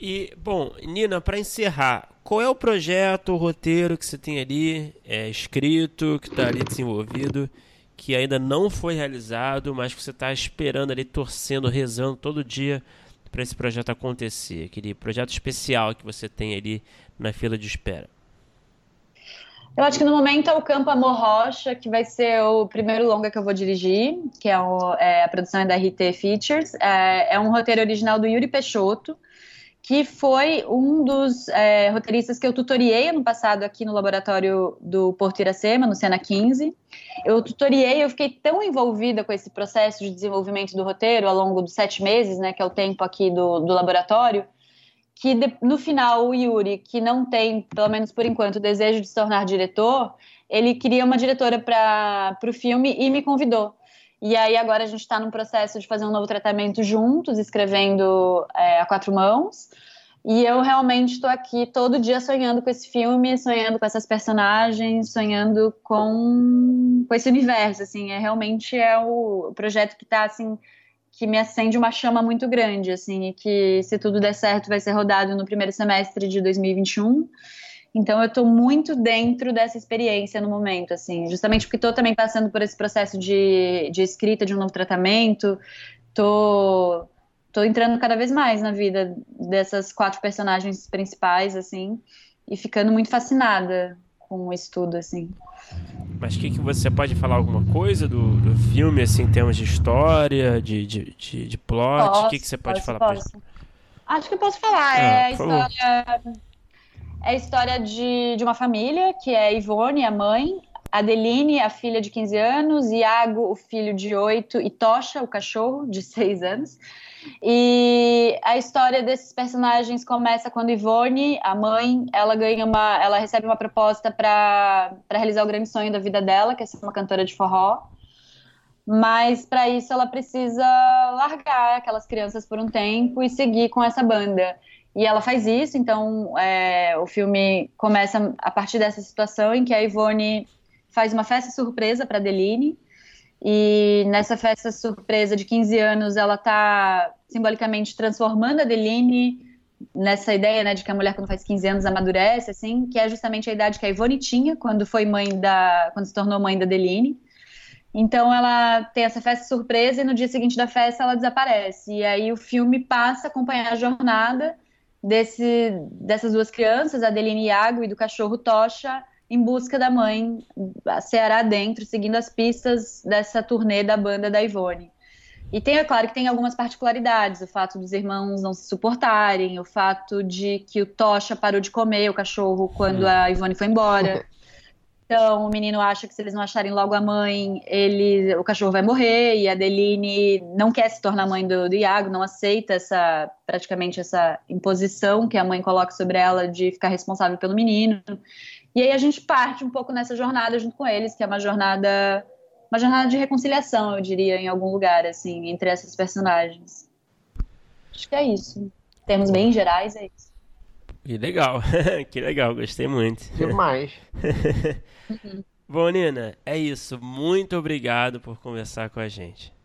E, bom, Nina, para encerrar, qual é o projeto, o roteiro que você tem ali é, escrito, que está ali desenvolvido, que ainda não foi realizado, mas que você está esperando ali, torcendo, rezando todo dia para esse projeto acontecer? Aquele projeto especial que você tem ali na fila de espera. Eu acho que no momento é o Campo Amor Rocha, que vai ser o primeiro longa que eu vou dirigir, que é, o, é a produção é da RT Features. É, é, um roteiro original do Yuri Peixoto, que foi um dos é, roteiristas que eu tutoriei ano passado aqui no laboratório do Porto Iracema, no Sena 15. Eu tutoriei, eu fiquei tão envolvida com esse processo de desenvolvimento do roteiro ao longo dos sete meses, né, que é o tempo aqui do, do laboratório, que de, no final o Yuri, que não tem, pelo menos por enquanto, o desejo de se tornar diretor, ele queria uma diretora para o filme e me convidou. E aí agora a gente está num processo de fazer um novo tratamento juntos, escrevendo é, a quatro mãos. E eu realmente estou aqui todo dia sonhando com esse filme, sonhando com essas personagens, sonhando com, com esse universo, assim, é realmente é o projeto que está assim que me acende uma chama muito grande, assim, e que se tudo der certo vai ser rodado no primeiro semestre de 2021. Então eu estou muito dentro dessa experiência no momento, assim, justamente porque estou também passando por esse processo de, de escrita de um novo tratamento, tô, tô entrando cada vez mais na vida dessas quatro personagens principais, assim, e ficando muito fascinada com o estudo, assim. Mas o que, que você pode falar alguma coisa do, do filme, assim, em termos de história, de, de, de, de plot? O que, que você pode posso, falar posso. pra? Acho que posso falar. Ah, é a história, é a história de, de uma família, que é Ivone, a mãe, Adeline, a filha de 15 anos, Iago, o filho de 8, e Tocha, o cachorro, de 6 anos. E a história desses personagens começa quando Ivone, a mãe, ela ganha uma, ela recebe uma proposta para realizar o grande sonho da vida dela, que é ser uma cantora de forró. Mas para isso ela precisa largar aquelas crianças por um tempo e seguir com essa banda. E ela faz isso, então é, o filme começa a partir dessa situação em que a Ivone faz uma festa surpresa para Deline e nessa festa surpresa de 15 anos, ela está simbolicamente transformando a Deline nessa ideia, né, de que a mulher quando faz 15 anos amadurece, assim, que é justamente a idade que a Ivone tinha quando foi mãe da, quando se tornou mãe da Deline. Então ela tem essa festa surpresa e no dia seguinte da festa ela desaparece. E aí o filme passa a acompanhar a jornada desse, dessas duas crianças, a Deline Iago e do cachorro Tocha, em busca da mãe, a Ceará dentro, seguindo as pistas dessa turnê da banda da Ivone. E tem, é claro que tem algumas particularidades, o fato dos irmãos não se suportarem, o fato de que o Tocha parou de comer o cachorro quando hum. a Ivone foi embora. Então, o menino acha que se eles não acharem logo a mãe, ele, o cachorro vai morrer, e a Deline não quer se tornar mãe do, do Iago, não aceita essa, praticamente essa imposição que a mãe coloca sobre ela de ficar responsável pelo menino. E aí a gente parte um pouco nessa jornada junto com eles, que é uma jornada uma jornada de reconciliação, eu diria, em algum lugar, assim, entre essas personagens. Acho que é isso. Em termos bem gerais, é isso. Que legal, que legal, gostei muito. Demais. Bom, Nina, é isso. Muito obrigado por conversar com a gente.